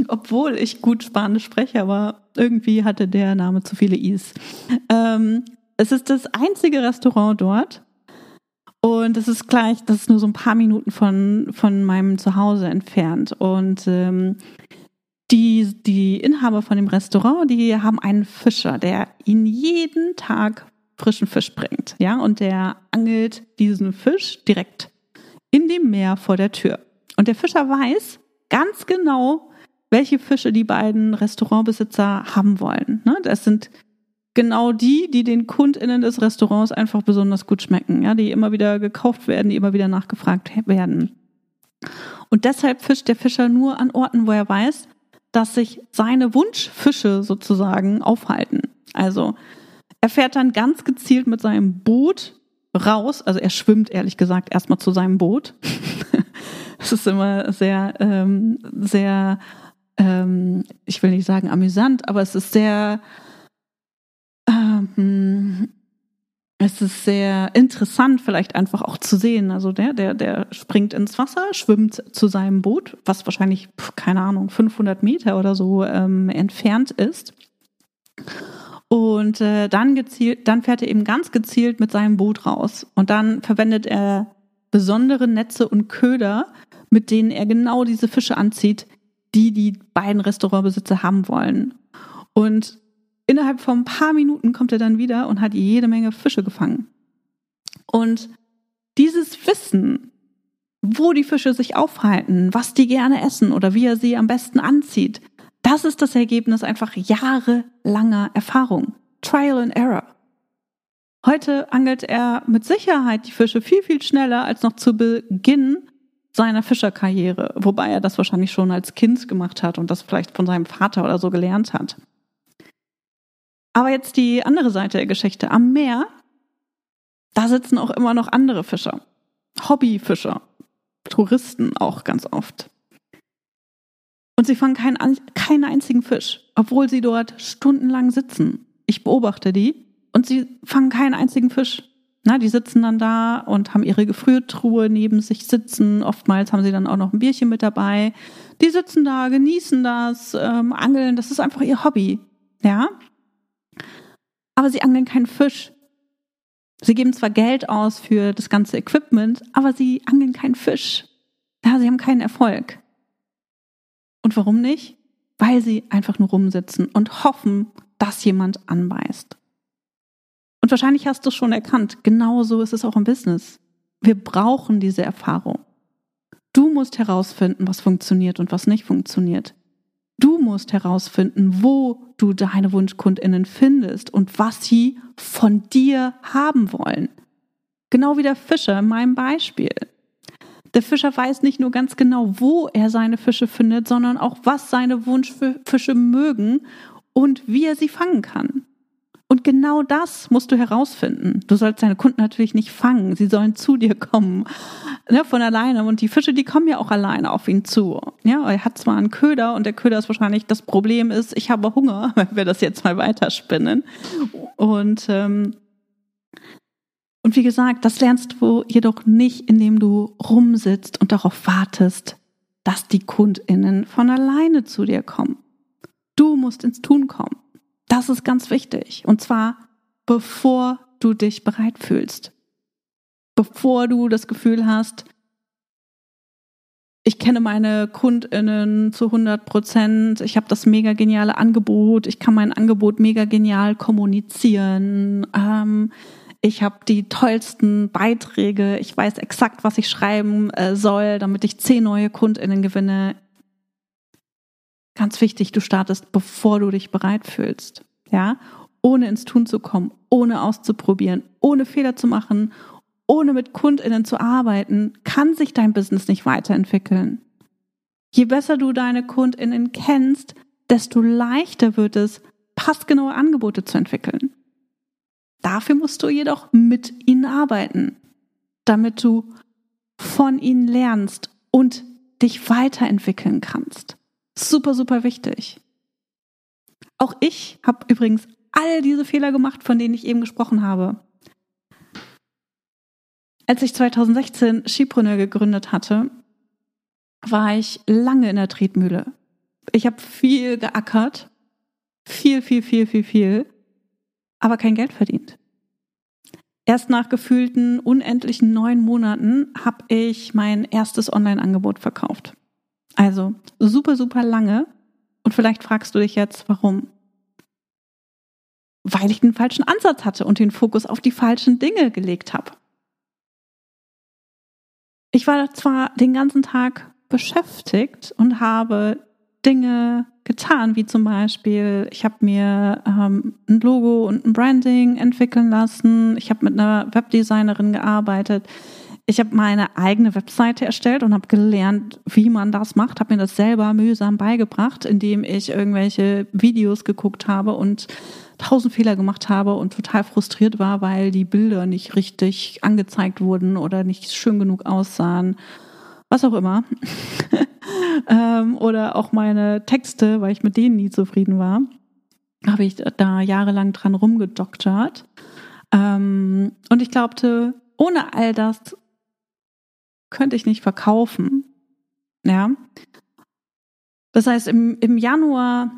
obwohl ich gut Spanisch spreche, aber irgendwie hatte der Name zu viele Is. Ähm, es ist das einzige Restaurant dort. Und es ist gleich, das ist nur so ein paar Minuten von, von meinem Zuhause entfernt. Und ähm, die, die Inhaber von dem Restaurant, die haben einen Fischer, der ihnen jeden Tag frischen Fisch bringt. Ja, und der angelt diesen Fisch direkt in dem Meer vor der Tür. Und der Fischer weiß ganz genau, welche Fische die beiden Restaurantbesitzer haben wollen. Ne? Das sind genau die, die den KundInnen des Restaurants einfach besonders gut schmecken, ja, die immer wieder gekauft werden, die immer wieder nachgefragt werden. Und deshalb fischt der Fischer nur an Orten, wo er weiß, dass sich seine Wunschfische sozusagen aufhalten. Also er fährt dann ganz gezielt mit seinem Boot raus, also er schwimmt ehrlich gesagt erstmal zu seinem Boot. Es ist immer sehr, ähm, sehr, ähm, ich will nicht sagen amüsant, aber es ist sehr, ähm, es ist sehr interessant, vielleicht einfach auch zu sehen. Also der, der, der springt ins Wasser, schwimmt zu seinem Boot, was wahrscheinlich, keine Ahnung, 500 Meter oder so ähm, entfernt ist. Und äh, dann gezielt, dann fährt er eben ganz gezielt mit seinem Boot raus. Und dann verwendet er besondere Netze und Köder, mit denen er genau diese Fische anzieht, die die beiden Restaurantbesitzer haben wollen. Und innerhalb von ein paar Minuten kommt er dann wieder und hat jede Menge Fische gefangen. Und dieses Wissen, wo die Fische sich aufhalten, was die gerne essen oder wie er sie am besten anzieht, das ist das Ergebnis einfach jahrelanger Erfahrung. Trial and Error. Heute angelt er mit Sicherheit die Fische viel, viel schneller als noch zu Beginn seiner Fischerkarriere, wobei er das wahrscheinlich schon als Kind gemacht hat und das vielleicht von seinem Vater oder so gelernt hat. Aber jetzt die andere Seite der Geschichte. Am Meer, da sitzen auch immer noch andere Fischer. Hobbyfischer. Touristen auch ganz oft. Und sie fangen keinen, keinen einzigen Fisch, obwohl sie dort stundenlang sitzen. Ich beobachte die und sie fangen keinen einzigen Fisch. Na, die sitzen dann da und haben ihre Gefriertruhe neben sich sitzen. Oftmals haben sie dann auch noch ein Bierchen mit dabei. Die sitzen da, genießen das, ähm, angeln. Das ist einfach ihr Hobby. Ja, aber sie angeln keinen Fisch. Sie geben zwar Geld aus für das ganze Equipment, aber sie angeln keinen Fisch. Ja, sie haben keinen Erfolg. Und warum nicht? Weil sie einfach nur rumsitzen und hoffen, dass jemand anbeißt. Und wahrscheinlich hast du es schon erkannt, genauso ist es auch im Business. Wir brauchen diese Erfahrung. Du musst herausfinden, was funktioniert und was nicht funktioniert. Du musst herausfinden, wo du deine Wunschkundinnen findest und was sie von dir haben wollen. Genau wie der Fischer in meinem Beispiel. Der Fischer weiß nicht nur ganz genau, wo er seine Fische findet, sondern auch, was seine Wunschfische mögen und wie er sie fangen kann. Und genau das musst du herausfinden. Du sollst deine Kunden natürlich nicht fangen. Sie sollen zu dir kommen, ne, von alleine. Und die Fische, die kommen ja auch alleine auf ihn zu. Ja, er hat zwar einen Köder und der Köder ist wahrscheinlich, das Problem ist, ich habe Hunger, wenn wir das jetzt mal weiterspinnen. Und, ähm, und wie gesagt, das lernst du jedoch nicht, indem du rumsitzt und darauf wartest, dass die KundInnen von alleine zu dir kommen. Du musst ins Tun kommen. Das ist ganz wichtig. Und zwar bevor du dich bereit fühlst. Bevor du das Gefühl hast, ich kenne meine KundInnen zu 100 Prozent, ich habe das mega geniale Angebot, ich kann mein Angebot mega genial kommunizieren, ähm, ich habe die tollsten Beiträge, ich weiß exakt, was ich schreiben äh, soll, damit ich zehn neue KundInnen gewinne. Ganz wichtig, du startest, bevor du dich bereit fühlst. Ja, ohne ins Tun zu kommen, ohne auszuprobieren, ohne Fehler zu machen, ohne mit KundInnen zu arbeiten, kann sich dein Business nicht weiterentwickeln. Je besser du deine KundInnen kennst, desto leichter wird es, passgenaue Angebote zu entwickeln. Dafür musst du jedoch mit ihnen arbeiten, damit du von ihnen lernst und dich weiterentwickeln kannst. Super, super wichtig. Auch ich habe übrigens all diese Fehler gemacht, von denen ich eben gesprochen habe. Als ich 2016 Skipreneur gegründet hatte, war ich lange in der Tretmühle. Ich habe viel geackert, viel, viel, viel, viel, viel, aber kein Geld verdient. Erst nach gefühlten unendlichen neun Monaten habe ich mein erstes Online-Angebot verkauft. Also super, super lange. Und vielleicht fragst du dich jetzt, warum? Weil ich den falschen Ansatz hatte und den Fokus auf die falschen Dinge gelegt habe. Ich war zwar den ganzen Tag beschäftigt und habe Dinge getan, wie zum Beispiel, ich habe mir ähm, ein Logo und ein Branding entwickeln lassen, ich habe mit einer Webdesignerin gearbeitet, ich habe meine eigene Webseite erstellt und habe gelernt, wie man das macht, habe mir das selber mühsam beigebracht, indem ich irgendwelche Videos geguckt habe und tausend Fehler gemacht habe und total frustriert war, weil die Bilder nicht richtig angezeigt wurden oder nicht schön genug aussahen. Was auch immer. ähm, oder auch meine Texte, weil ich mit denen nie zufrieden war, habe ich da jahrelang dran rumgedoktert. Ähm, und ich glaubte, ohne all das könnte ich nicht verkaufen. Ja. Das heißt, im, im Januar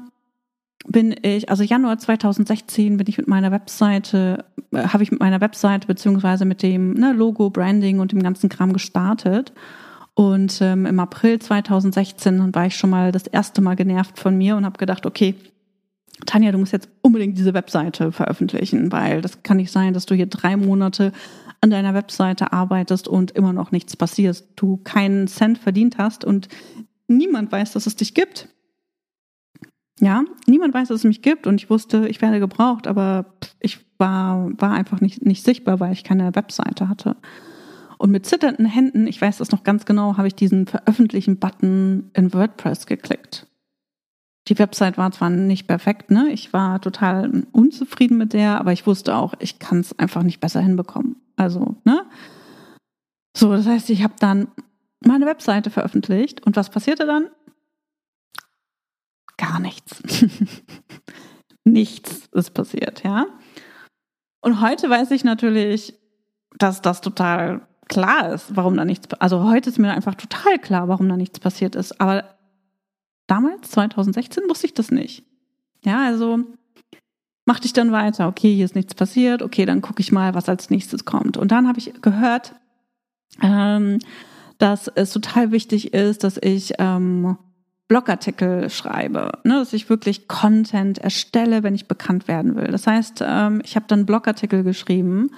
bin ich, also Januar 2016 bin ich mit meiner Webseite, äh, habe ich mit meiner Webseite beziehungsweise mit dem ne, Logo, Branding und dem ganzen Kram gestartet. Und ähm, im April 2016 war ich schon mal das erste Mal genervt von mir und habe gedacht, okay, Tanja, du musst jetzt unbedingt diese Webseite veröffentlichen, weil das kann nicht sein, dass du hier drei Monate an deiner Webseite arbeitest und immer noch nichts passiert, du keinen Cent verdient hast und niemand weiß, dass es dich gibt. Ja, niemand weiß, dass es mich gibt und ich wusste, ich werde gebraucht, aber ich war, war einfach nicht, nicht sichtbar, weil ich keine Webseite hatte. Und mit zitternden Händen, ich weiß das noch ganz genau, habe ich diesen Veröffentlichen-Button in WordPress geklickt. Die Website war zwar nicht perfekt, ne? Ich war total unzufrieden mit der, aber ich wusste auch, ich kann es einfach nicht besser hinbekommen. Also, ne? So, das heißt, ich habe dann meine Webseite veröffentlicht und was passierte dann? Gar nichts. nichts ist passiert, ja? Und heute weiß ich natürlich, dass das total klar ist, warum da nichts, also heute ist mir einfach total klar, warum da nichts passiert ist, aber damals, 2016, wusste ich das nicht. Ja, also machte ich dann weiter. Okay, hier ist nichts passiert. Okay, dann gucke ich mal, was als nächstes kommt. Und dann habe ich gehört, ähm, dass es total wichtig ist, dass ich ähm, Blogartikel schreibe, ne, dass ich wirklich Content erstelle, wenn ich bekannt werden will. Das heißt, ähm, ich habe dann Blogartikel geschrieben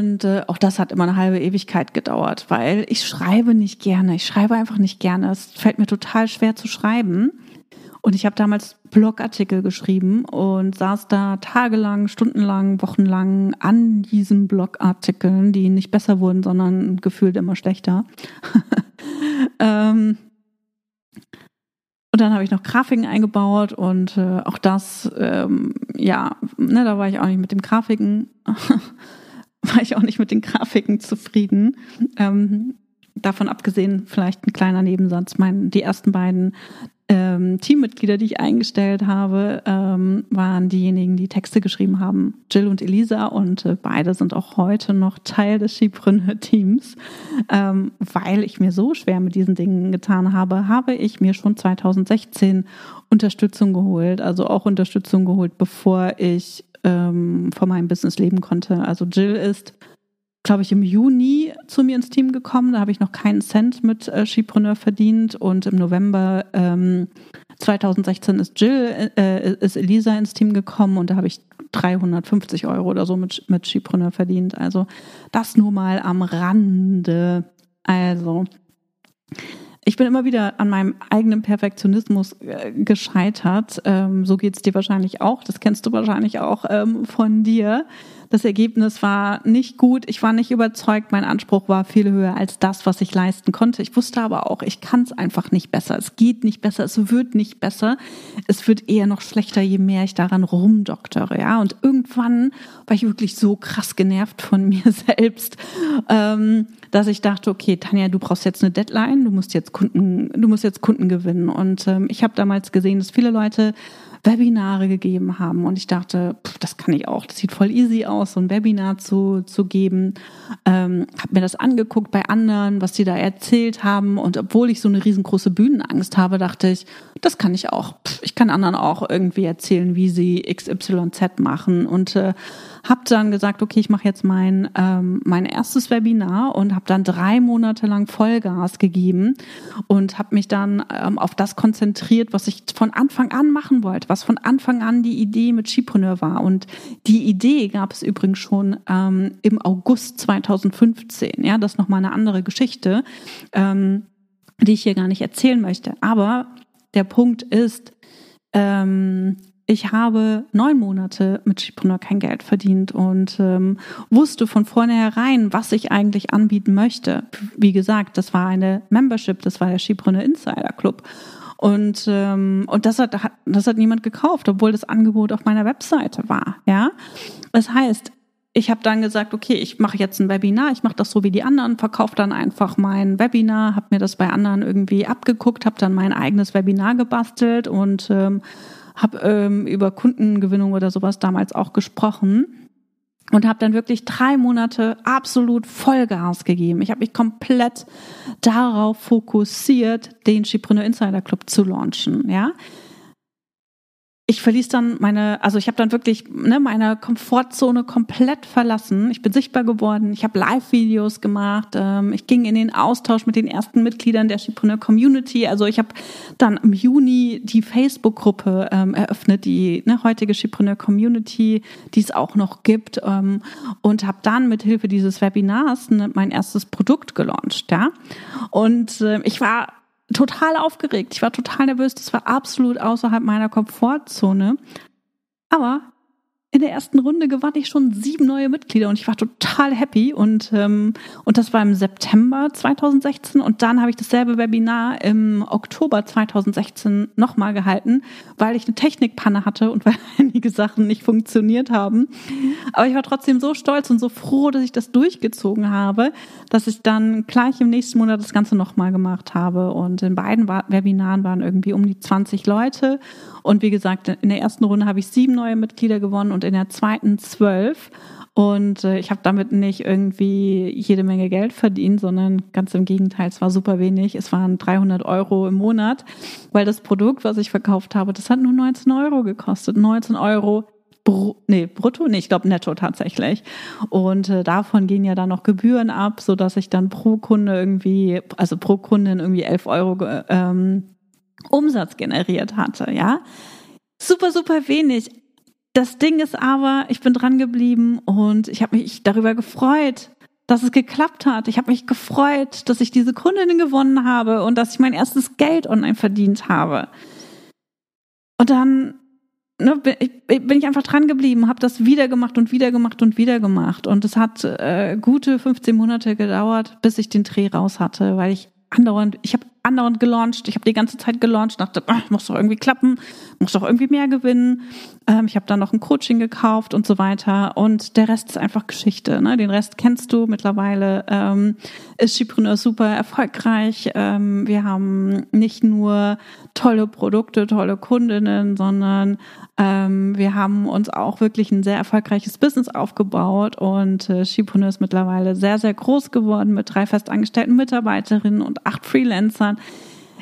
und äh, auch das hat immer eine halbe Ewigkeit gedauert, weil ich schreibe nicht gerne. Ich schreibe einfach nicht gerne. Es fällt mir total schwer zu schreiben. Und ich habe damals Blogartikel geschrieben und saß da tagelang, stundenlang, wochenlang an diesen Blogartikeln, die nicht besser wurden, sondern gefühlt immer schlechter. ähm, und dann habe ich noch Grafiken eingebaut und äh, auch das, ähm, ja, ne, da war ich auch nicht mit dem Grafiken, war ich auch nicht mit den Grafiken zufrieden. Ähm, davon abgesehen, vielleicht ein kleiner Nebensatz, mein, die ersten beiden ähm, Teammitglieder, die ich eingestellt habe, ähm, waren diejenigen, die Texte geschrieben haben, Jill und Elisa. Und äh, beide sind auch heute noch Teil des Skipreneur-Teams. Ähm, weil ich mir so schwer mit diesen Dingen getan habe, habe ich mir schon 2016 Unterstützung geholt. Also auch Unterstützung geholt, bevor ich ähm, von meinem Business leben konnte. Also Jill ist glaube ich, im Juni zu mir ins Team gekommen. Da habe ich noch keinen Cent mit äh, Skipreneur verdient. Und im November ähm, 2016 ist Jill, äh, ist Elisa ins Team gekommen und da habe ich 350 Euro oder so mit, mit Skipreneur verdient. Also das nur mal am Rande. Also ich bin immer wieder an meinem eigenen Perfektionismus äh, gescheitert. Ähm, so geht's dir wahrscheinlich auch. Das kennst du wahrscheinlich auch ähm, von dir. Das Ergebnis war nicht gut. Ich war nicht überzeugt. Mein Anspruch war viel höher als das, was ich leisten konnte. Ich wusste aber auch, ich kann es einfach nicht besser. Es geht nicht besser. Es wird nicht besser. Es wird eher noch schlechter, je mehr ich daran rumdoktere. Ja, und irgendwann war ich wirklich so krass genervt von mir selbst, ähm, dass ich dachte, okay, Tanja, du brauchst jetzt eine Deadline. Du musst jetzt Kunden, du musst jetzt Kunden gewinnen. Und ähm, ich habe damals gesehen, dass viele Leute Webinare gegeben haben. Und ich dachte, pff, das kann ich auch. Das sieht voll easy aus, so ein Webinar zu, zu geben. Ähm, habe mir das angeguckt bei anderen, was die da erzählt haben. Und obwohl ich so eine riesengroße Bühnenangst habe, dachte ich, das kann ich auch. Pff, ich kann anderen auch irgendwie erzählen, wie sie XYZ machen. Und äh, habe dann gesagt, okay, ich mache jetzt mein, ähm, mein erstes Webinar und habe dann drei Monate lang Vollgas gegeben und habe mich dann ähm, auf das konzentriert, was ich von Anfang an machen wollte, was von Anfang an die Idee mit Skipreneur war. Und die Idee gab es übrigens schon ähm, im August 2015. Ja, das ist nochmal eine andere Geschichte, ähm, die ich hier gar nicht erzählen möchte. Aber der Punkt ist, ähm, ich habe neun Monate mit Skipreneur kein Geld verdient und ähm, wusste von vornherein, was ich eigentlich anbieten möchte. Wie gesagt, das war eine Membership, das war der Skipreneur Insider Club. Und, ähm, und das, hat, das hat niemand gekauft, obwohl das Angebot auf meiner Webseite war. Ja, Das heißt, ich habe dann gesagt, okay, ich mache jetzt ein Webinar, ich mache das so wie die anderen, verkaufe dann einfach mein Webinar, habe mir das bei anderen irgendwie abgeguckt, habe dann mein eigenes Webinar gebastelt und ähm, habe ähm, über Kundengewinnung oder sowas damals auch gesprochen und habe dann wirklich drei Monate absolut Vollgas gegeben. Ich habe mich komplett darauf fokussiert, den Schipreneur Insider Club zu launchen. Ja, ich verließ dann meine, also ich habe dann wirklich ne, meine Komfortzone komplett verlassen. Ich bin sichtbar geworden, ich habe Live-Videos gemacht, ähm, ich ging in den Austausch mit den ersten Mitgliedern der Chipreneur Community. Also ich habe dann im Juni die Facebook-Gruppe ähm, eröffnet, die ne, heutige Chipreneur Community, die es auch noch gibt, ähm, und habe dann mit Hilfe dieses Webinars ne, mein erstes Produkt gelauncht. Ja, und äh, ich war total aufgeregt. Ich war total nervös. Das war absolut außerhalb meiner Komfortzone. Aber in der ersten Runde gewann ich schon sieben neue Mitglieder und ich war total happy und ähm, und das war im September 2016 und dann habe ich dasselbe Webinar im Oktober 2016 nochmal gehalten, weil ich eine Technikpanne hatte und weil einige Sachen nicht funktioniert haben. Aber ich war trotzdem so stolz und so froh, dass ich das durchgezogen habe, dass ich dann gleich im nächsten Monat das Ganze nochmal gemacht habe und in beiden Webinaren waren irgendwie um die 20 Leute und wie gesagt, in der ersten Runde habe ich sieben neue Mitglieder gewonnen in der zweiten zwölf. Und äh, ich habe damit nicht irgendwie jede Menge Geld verdient, sondern ganz im Gegenteil, es war super wenig. Es waren 300 Euro im Monat, weil das Produkt, was ich verkauft habe, das hat nur 19 Euro gekostet. 19 Euro Br nee, brutto, nee, ich glaube netto tatsächlich. Und äh, davon gehen ja dann noch Gebühren ab, so dass ich dann pro Kunde irgendwie, also pro Kundin irgendwie 11 Euro ähm, Umsatz generiert hatte, ja. Super, super wenig. Das Ding ist aber, ich bin dran geblieben und ich habe mich darüber gefreut, dass es geklappt hat. Ich habe mich gefreut, dass ich diese Kundin gewonnen habe und dass ich mein erstes Geld online verdient habe. Und dann ne, bin ich einfach dran geblieben, habe das wieder gemacht und wieder gemacht und wieder gemacht. Und es hat äh, gute 15 Monate gedauert, bis ich den Dreh raus hatte, weil ich andauernd, ich habe andauernd gelauncht, ich habe die ganze Zeit gelauncht, dachte, ach, muss doch irgendwie klappen, muss doch irgendwie mehr gewinnen. Ähm, ich habe dann noch ein Coaching gekauft und so weiter und der Rest ist einfach Geschichte. Ne? Den Rest kennst du mittlerweile. Ähm, ist Skipreneur super erfolgreich. Ähm, wir haben nicht nur tolle Produkte, tolle Kundinnen, sondern ähm, wir haben uns auch wirklich ein sehr erfolgreiches Business aufgebaut und äh, Skipreneur ist mittlerweile sehr, sehr groß geworden mit drei festangestellten Mitarbeiterinnen und acht Freelancern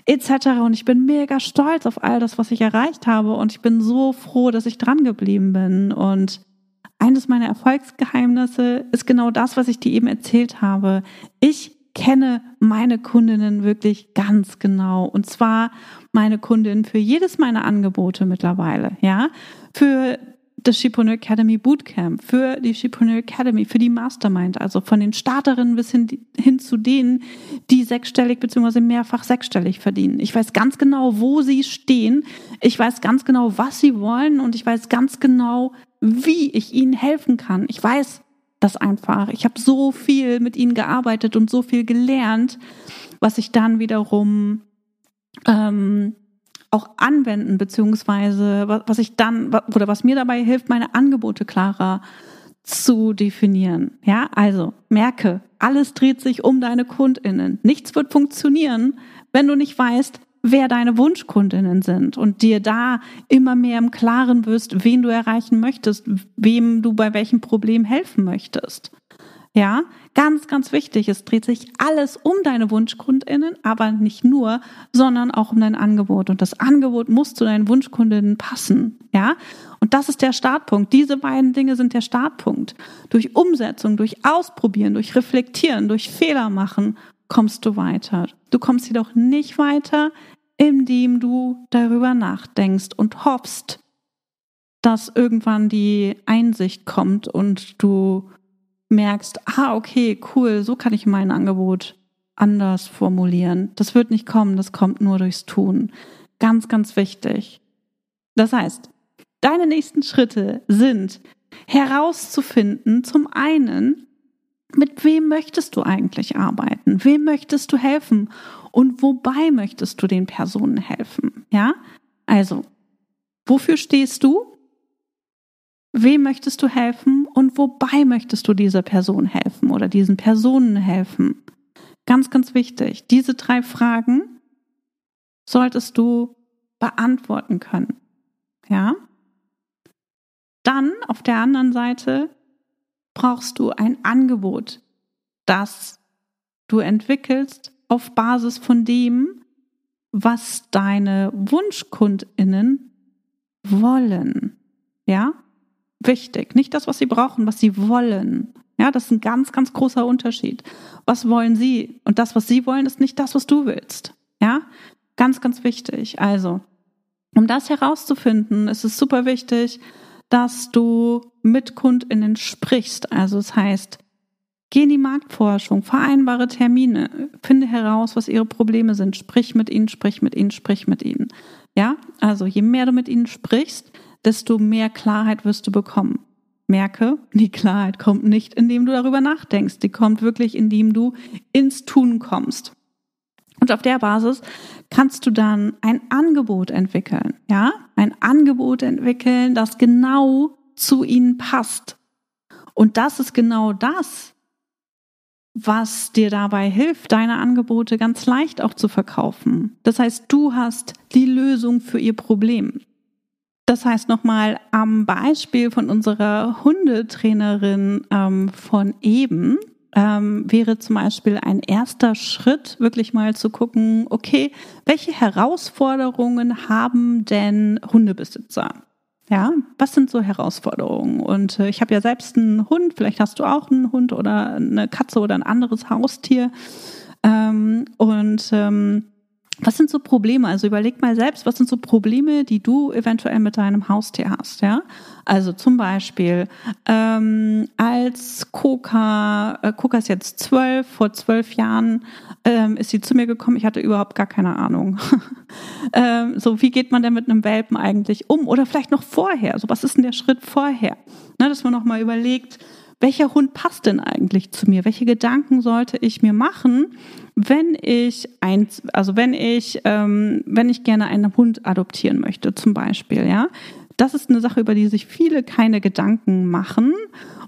etc. Und ich bin mega stolz auf all das, was ich erreicht habe. Und ich bin so froh, dass ich dran geblieben bin. Und eines meiner Erfolgsgeheimnisse ist genau das, was ich dir eben erzählt habe. Ich kenne meine Kundinnen wirklich ganz genau. Und zwar meine Kundinnen für jedes meiner Angebote mittlerweile, ja. Für das Shipreneur Academy Bootcamp, für die Shipreneur Academy, für die Mastermind, also von den Starterinnen bis hin, hin zu denen, die sechsstellig bzw. mehrfach sechsstellig verdienen. Ich weiß ganz genau, wo sie stehen. Ich weiß ganz genau, was sie wollen und ich weiß ganz genau, wie ich ihnen helfen kann. Ich weiß das einfach. Ich habe so viel mit ihnen gearbeitet und so viel gelernt, was ich dann wiederum ähm, auch anwenden, beziehungsweise was ich dann oder was mir dabei hilft, meine Angebote klarer zu definieren. Ja, also merke, alles dreht sich um deine KundInnen. Nichts wird funktionieren, wenn du nicht weißt, wer deine Wunschkundinnen sind und dir da immer mehr im Klaren wirst, wen du erreichen möchtest, wem du bei welchem Problem helfen möchtest. Ja, ganz, ganz wichtig. Es dreht sich alles um deine Wunschkundinnen, aber nicht nur, sondern auch um dein Angebot. Und das Angebot muss zu deinen Wunschkundinnen passen. Ja, und das ist der Startpunkt. Diese beiden Dinge sind der Startpunkt. Durch Umsetzung, durch Ausprobieren, durch Reflektieren, durch Fehler machen kommst du weiter. Du kommst jedoch nicht weiter, indem du darüber nachdenkst und hoffst, dass irgendwann die Einsicht kommt und du merkst, ah, okay, cool, so kann ich mein Angebot anders formulieren. Das wird nicht kommen, das kommt nur durchs Tun. Ganz, ganz wichtig. Das heißt, deine nächsten Schritte sind herauszufinden, zum einen, mit wem möchtest du eigentlich arbeiten? Wem möchtest du helfen? Und wobei möchtest du den Personen helfen? Ja? Also, wofür stehst du? Wem möchtest du helfen und wobei möchtest du dieser Person helfen oder diesen Personen helfen? Ganz, ganz wichtig. Diese drei Fragen solltest du beantworten können. Ja? Dann auf der anderen Seite brauchst du ein Angebot, das du entwickelst auf Basis von dem, was deine Wunschkundinnen wollen. Ja? Wichtig. Nicht das, was sie brauchen, was sie wollen. Ja, das ist ein ganz, ganz großer Unterschied. Was wollen sie? Und das, was sie wollen, ist nicht das, was du willst. Ja, ganz, ganz wichtig. Also, um das herauszufinden, ist es super wichtig, dass du mit KundInnen sprichst. Also, das heißt, geh in die Marktforschung, vereinbare Termine, finde heraus, was ihre Probleme sind, sprich mit ihnen, sprich mit ihnen, sprich mit ihnen. Ja, also je mehr du mit ihnen sprichst, desto mehr Klarheit wirst du bekommen. Merke, die Klarheit kommt nicht, indem du darüber nachdenkst. Die kommt wirklich, indem du ins Tun kommst. Und auf der Basis kannst du dann ein Angebot entwickeln. Ja, ein Angebot entwickeln, das genau zu ihnen passt. Und das ist genau das, was dir dabei hilft, deine Angebote ganz leicht auch zu verkaufen. Das heißt, du hast die Lösung für ihr Problem. Das heißt nochmal am Beispiel von unserer Hundetrainerin ähm, von eben ähm, wäre zum Beispiel ein erster Schritt, wirklich mal zu gucken, okay, welche Herausforderungen haben denn Hundebesitzer? Ja, was sind so Herausforderungen? Und äh, ich habe ja selbst einen Hund, vielleicht hast du auch einen Hund oder eine Katze oder ein anderes Haustier. Ähm, und ähm, was sind so Probleme? Also überleg mal selbst, was sind so Probleme, die du eventuell mit deinem Haustier hast, ja? Also zum Beispiel, ähm, als Coca, äh, Coca ist jetzt zwölf, vor zwölf Jahren ähm, ist sie zu mir gekommen, ich hatte überhaupt gar keine Ahnung. ähm, so, wie geht man denn mit einem Welpen eigentlich um? Oder vielleicht noch vorher, so was ist denn der Schritt vorher? Ne, dass man nochmal überlegt, welcher Hund passt denn eigentlich zu mir? Welche Gedanken sollte ich mir machen, wenn ich eins, also wenn ich, ähm, wenn ich gerne einen Hund adoptieren möchte, zum Beispiel, ja? Das ist eine Sache, über die sich viele keine Gedanken machen.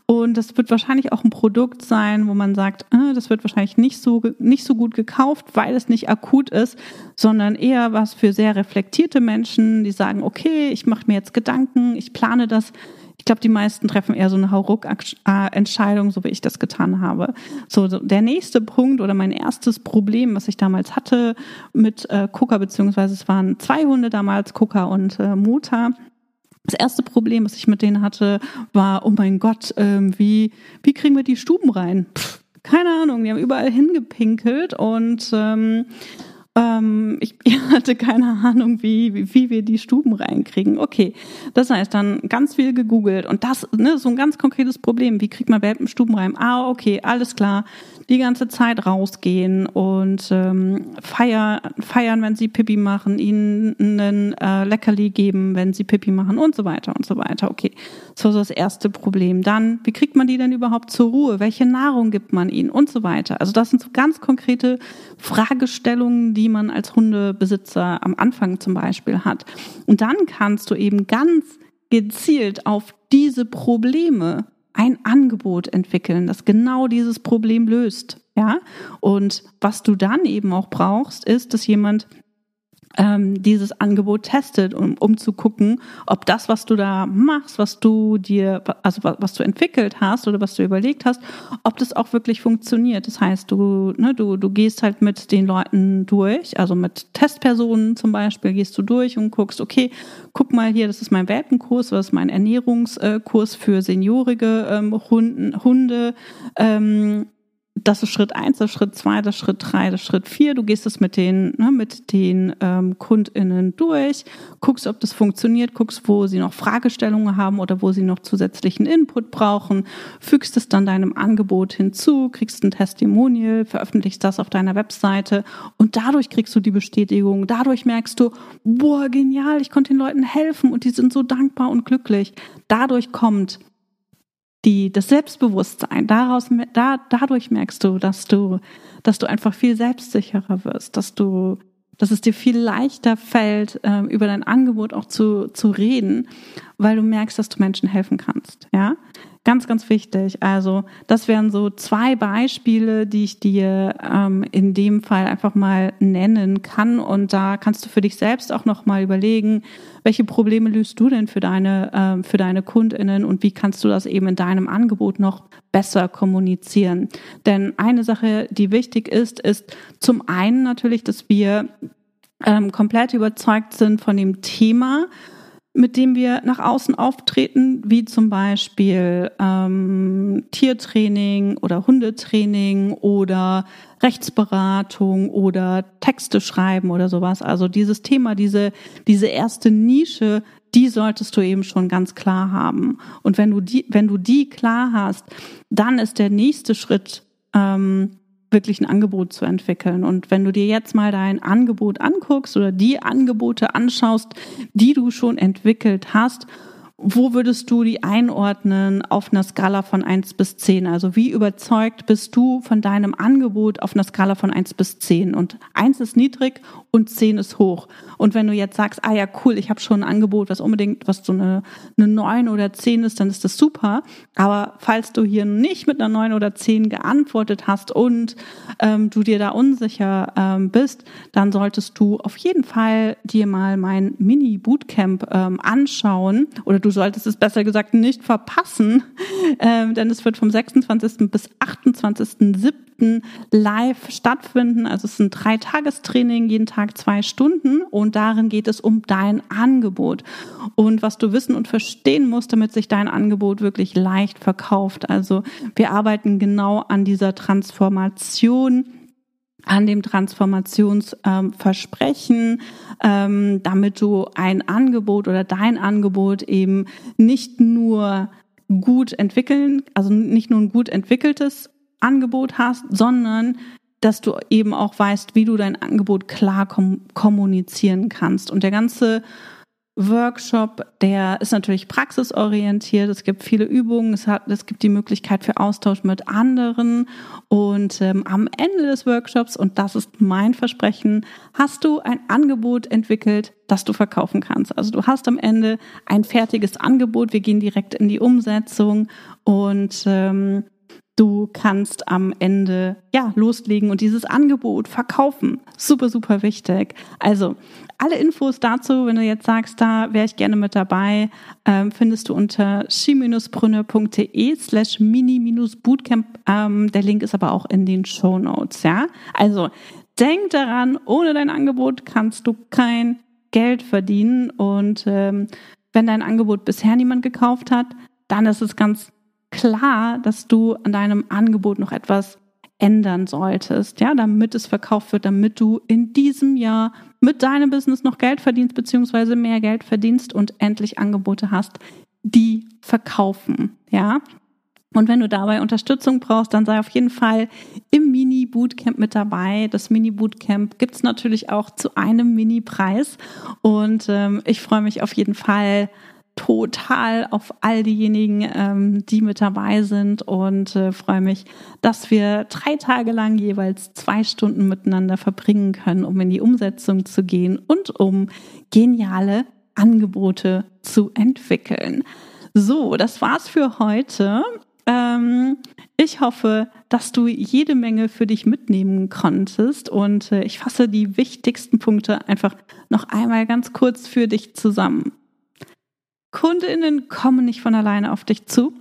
Und das wird wahrscheinlich auch ein Produkt sein, wo man sagt, äh, das wird wahrscheinlich nicht so, nicht so gut gekauft, weil es nicht akut ist, sondern eher was für sehr reflektierte Menschen, die sagen, okay, ich mache mir jetzt Gedanken, ich plane das ich glaube, die meisten treffen eher so eine Hauruck-Entscheidung, so wie ich das getan habe. So, der nächste Punkt oder mein erstes Problem, was ich damals hatte mit äh, Coca, beziehungsweise es waren zwei Hunde damals, Coca und äh, Mota. Das erste Problem, was ich mit denen hatte, war, oh mein Gott, ähm, wie, wie kriegen wir die Stuben rein? Pff, keine Ahnung, die haben überall hingepinkelt und ähm, ähm, ich, hatte keine Ahnung, wie, wie, wie wir die Stuben reinkriegen. Okay, das heißt dann ganz viel gegoogelt und das, ne, so ein ganz konkretes Problem. Wie kriegt man Welpen Stuben rein? Ah, okay, alles klar. Die ganze Zeit rausgehen und ähm, feiern, feiern, wenn sie Pipi machen, ihnen einen äh, Leckerli geben, wenn sie Pipi machen und so weiter und so weiter. Okay, das war so das erste Problem. Dann, wie kriegt man die denn überhaupt zur Ruhe? Welche Nahrung gibt man ihnen und so weiter? Also das sind so ganz konkrete Fragestellungen, die man als Hundebesitzer am Anfang zum Beispiel hat. Und dann kannst du eben ganz gezielt auf diese Probleme ein Angebot entwickeln, das genau dieses Problem löst. Ja, und was du dann eben auch brauchst, ist, dass jemand ähm, dieses Angebot testet, um, um zu gucken, ob das, was du da machst, was du dir, also was du entwickelt hast oder was du überlegt hast, ob das auch wirklich funktioniert. Das heißt, du, ne, du, du gehst halt mit den Leuten durch, also mit Testpersonen zum Beispiel, gehst du durch und guckst, okay, guck mal hier, das ist mein Welpenkurs, das ist mein Ernährungskurs für seniorige ähm, Hunden, Hunde. Ähm, das ist Schritt eins, das ist Schritt zwei, das ist Schritt drei, das ist Schritt vier. Du gehst es mit den, ne, mit den ähm, KundInnen durch, guckst, ob das funktioniert, guckst, wo sie noch Fragestellungen haben oder wo sie noch zusätzlichen Input brauchen, fügst es dann deinem Angebot hinzu, kriegst ein Testimonial, veröffentlichst das auf deiner Webseite und dadurch kriegst du die Bestätigung. Dadurch merkst du, boah, genial, ich konnte den Leuten helfen und die sind so dankbar und glücklich. Dadurch kommt die, das Selbstbewusstsein, daraus, da, dadurch merkst du, dass du, dass du einfach viel selbstsicherer wirst, dass du, dass es dir viel leichter fällt, äh, über dein Angebot auch zu, zu reden, weil du merkst, dass du Menschen helfen kannst, ja. Ganz, ganz wichtig. Also das wären so zwei Beispiele, die ich dir ähm, in dem Fall einfach mal nennen kann. Und da kannst du für dich selbst auch noch mal überlegen, welche Probleme löst du denn für deine ähm, für deine Kundinnen und wie kannst du das eben in deinem Angebot noch besser kommunizieren? Denn eine Sache, die wichtig ist, ist zum einen natürlich, dass wir ähm, komplett überzeugt sind von dem Thema mit dem wir nach außen auftreten, wie zum Beispiel ähm, Tiertraining oder Hundetraining oder Rechtsberatung oder Texte schreiben oder sowas. Also dieses Thema, diese, diese erste Nische, die solltest du eben schon ganz klar haben. Und wenn du die, wenn du die klar hast, dann ist der nächste Schritt, ähm, wirklich ein Angebot zu entwickeln. Und wenn du dir jetzt mal dein Angebot anguckst oder die Angebote anschaust, die du schon entwickelt hast wo würdest du die einordnen auf einer Skala von eins bis zehn? Also wie überzeugt bist du von deinem Angebot auf einer Skala von eins bis zehn? Und eins ist niedrig und zehn ist hoch. Und wenn du jetzt sagst, ah ja, cool, ich habe schon ein Angebot, was unbedingt, was so eine, eine 9 oder zehn ist, dann ist das super. Aber falls du hier nicht mit einer neun oder zehn geantwortet hast und ähm, du dir da unsicher ähm, bist, dann solltest du auf jeden Fall dir mal mein Mini-Bootcamp ähm, anschauen oder du solltest es besser gesagt nicht verpassen, ähm, denn es wird vom 26. bis 28.07 live stattfinden. Also es ist ein Dreitagestraining, jeden Tag zwei Stunden und darin geht es um dein Angebot und was du wissen und verstehen musst, damit sich dein Angebot wirklich leicht verkauft. Also wir arbeiten genau an dieser Transformation an dem Transformationsversprechen, ähm, damit du ein Angebot oder dein Angebot eben nicht nur gut entwickeln, also nicht nur ein gut entwickeltes Angebot hast, sondern dass du eben auch weißt, wie du dein Angebot klar kom kommunizieren kannst. Und der ganze Workshop, der ist natürlich praxisorientiert. Es gibt viele Übungen, es, hat, es gibt die Möglichkeit für Austausch mit anderen. Und ähm, am Ende des Workshops, und das ist mein Versprechen, hast du ein Angebot entwickelt, das du verkaufen kannst. Also du hast am Ende ein fertiges Angebot. Wir gehen direkt in die Umsetzung und ähm, Du kannst am Ende ja loslegen und dieses Angebot verkaufen. Super, super wichtig. Also alle Infos dazu, wenn du jetzt sagst, da wäre ich gerne mit dabei, ähm, findest du unter ski-brünne.de slash mini-bootcamp. Ähm, der Link ist aber auch in den Show Notes. Ja, also denk daran, ohne dein Angebot kannst du kein Geld verdienen und ähm, wenn dein Angebot bisher niemand gekauft hat, dann ist es ganz klar, dass du an deinem Angebot noch etwas ändern solltest, ja, damit es verkauft wird, damit du in diesem Jahr mit deinem Business noch Geld verdienst, beziehungsweise mehr Geld verdienst und endlich Angebote hast, die verkaufen, ja. Und wenn du dabei Unterstützung brauchst, dann sei auf jeden Fall im Mini-Bootcamp mit dabei. Das Mini-Bootcamp gibt's natürlich auch zu einem Mini-Preis. Und ähm, ich freue mich auf jeden Fall total auf all diejenigen, ähm, die mit dabei sind und äh, freue mich, dass wir drei Tage lang jeweils zwei Stunden miteinander verbringen können, um in die Umsetzung zu gehen und um geniale Angebote zu entwickeln. So, das war's für heute. Ähm, ich hoffe, dass du jede Menge für dich mitnehmen konntest und äh, ich fasse die wichtigsten Punkte einfach noch einmal ganz kurz für dich zusammen. Kundinnen kommen nicht von alleine auf dich zu,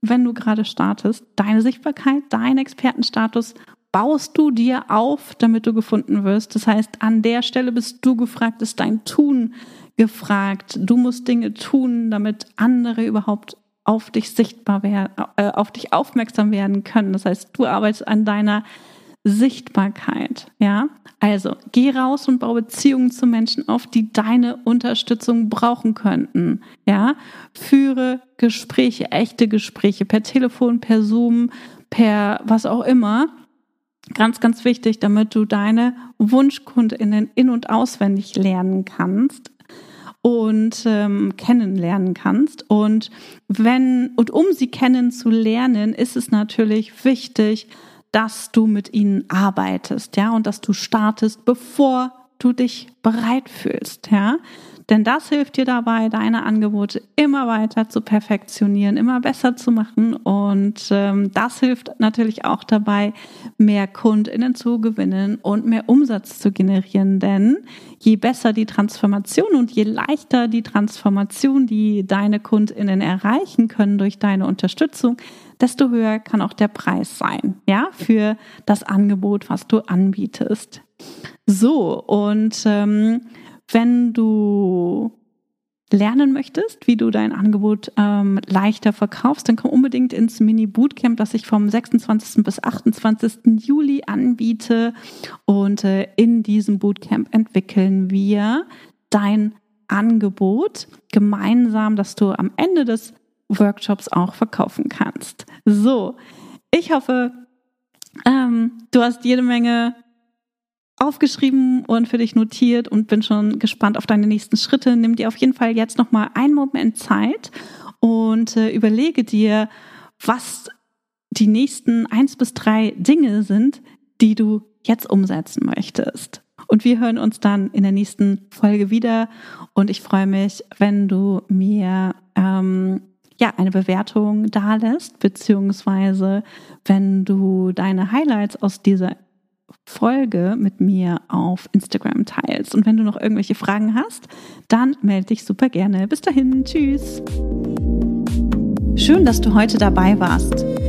wenn du gerade startest. Deine Sichtbarkeit, dein Expertenstatus baust du dir auf, damit du gefunden wirst. Das heißt, an der Stelle bist du gefragt, ist dein Tun gefragt. Du musst Dinge tun, damit andere überhaupt auf dich sichtbar werden, äh, auf dich aufmerksam werden können. Das heißt, du arbeitest an deiner Sichtbarkeit, ja. Also geh raus und baue Beziehungen zu Menschen auf, die deine Unterstützung brauchen könnten, ja. Führe Gespräche, echte Gespräche per Telefon, per Zoom, per was auch immer. Ganz, ganz wichtig, damit du deine Wunschkundinnen in- und auswendig lernen kannst und ähm, kennenlernen kannst. Und wenn und um sie kennenzulernen, ist es natürlich wichtig, dass du mit ihnen arbeitest, ja, und dass du startest, bevor du dich bereit fühlst, ja. Denn das hilft dir dabei, deine Angebote immer weiter zu perfektionieren, immer besser zu machen. Und ähm, das hilft natürlich auch dabei, mehr KundInnen zu gewinnen und mehr Umsatz zu generieren. Denn je besser die Transformation und je leichter die Transformation, die deine KundInnen erreichen können durch deine Unterstützung, desto höher kann auch der Preis sein, ja, für das Angebot, was du anbietest. So, und ähm, wenn du lernen möchtest, wie du dein Angebot ähm, leichter verkaufst, dann komm unbedingt ins Mini-Bootcamp, das ich vom 26. bis 28. Juli anbiete. Und äh, in diesem Bootcamp entwickeln wir dein Angebot gemeinsam, dass du am Ende des Workshops auch verkaufen kannst. So, ich hoffe, ähm, du hast jede Menge aufgeschrieben und für dich notiert und bin schon gespannt auf deine nächsten Schritte. Nimm dir auf jeden Fall jetzt noch mal einen Moment Zeit und äh, überlege dir, was die nächsten eins bis drei Dinge sind, die du jetzt umsetzen möchtest. Und wir hören uns dann in der nächsten Folge wieder. Und ich freue mich, wenn du mir ähm, ja, eine Bewertung da lässt, beziehungsweise wenn du deine Highlights aus dieser Folge mit mir auf Instagram teilst. Und wenn du noch irgendwelche Fragen hast, dann melde dich super gerne. Bis dahin, tschüss. Schön, dass du heute dabei warst.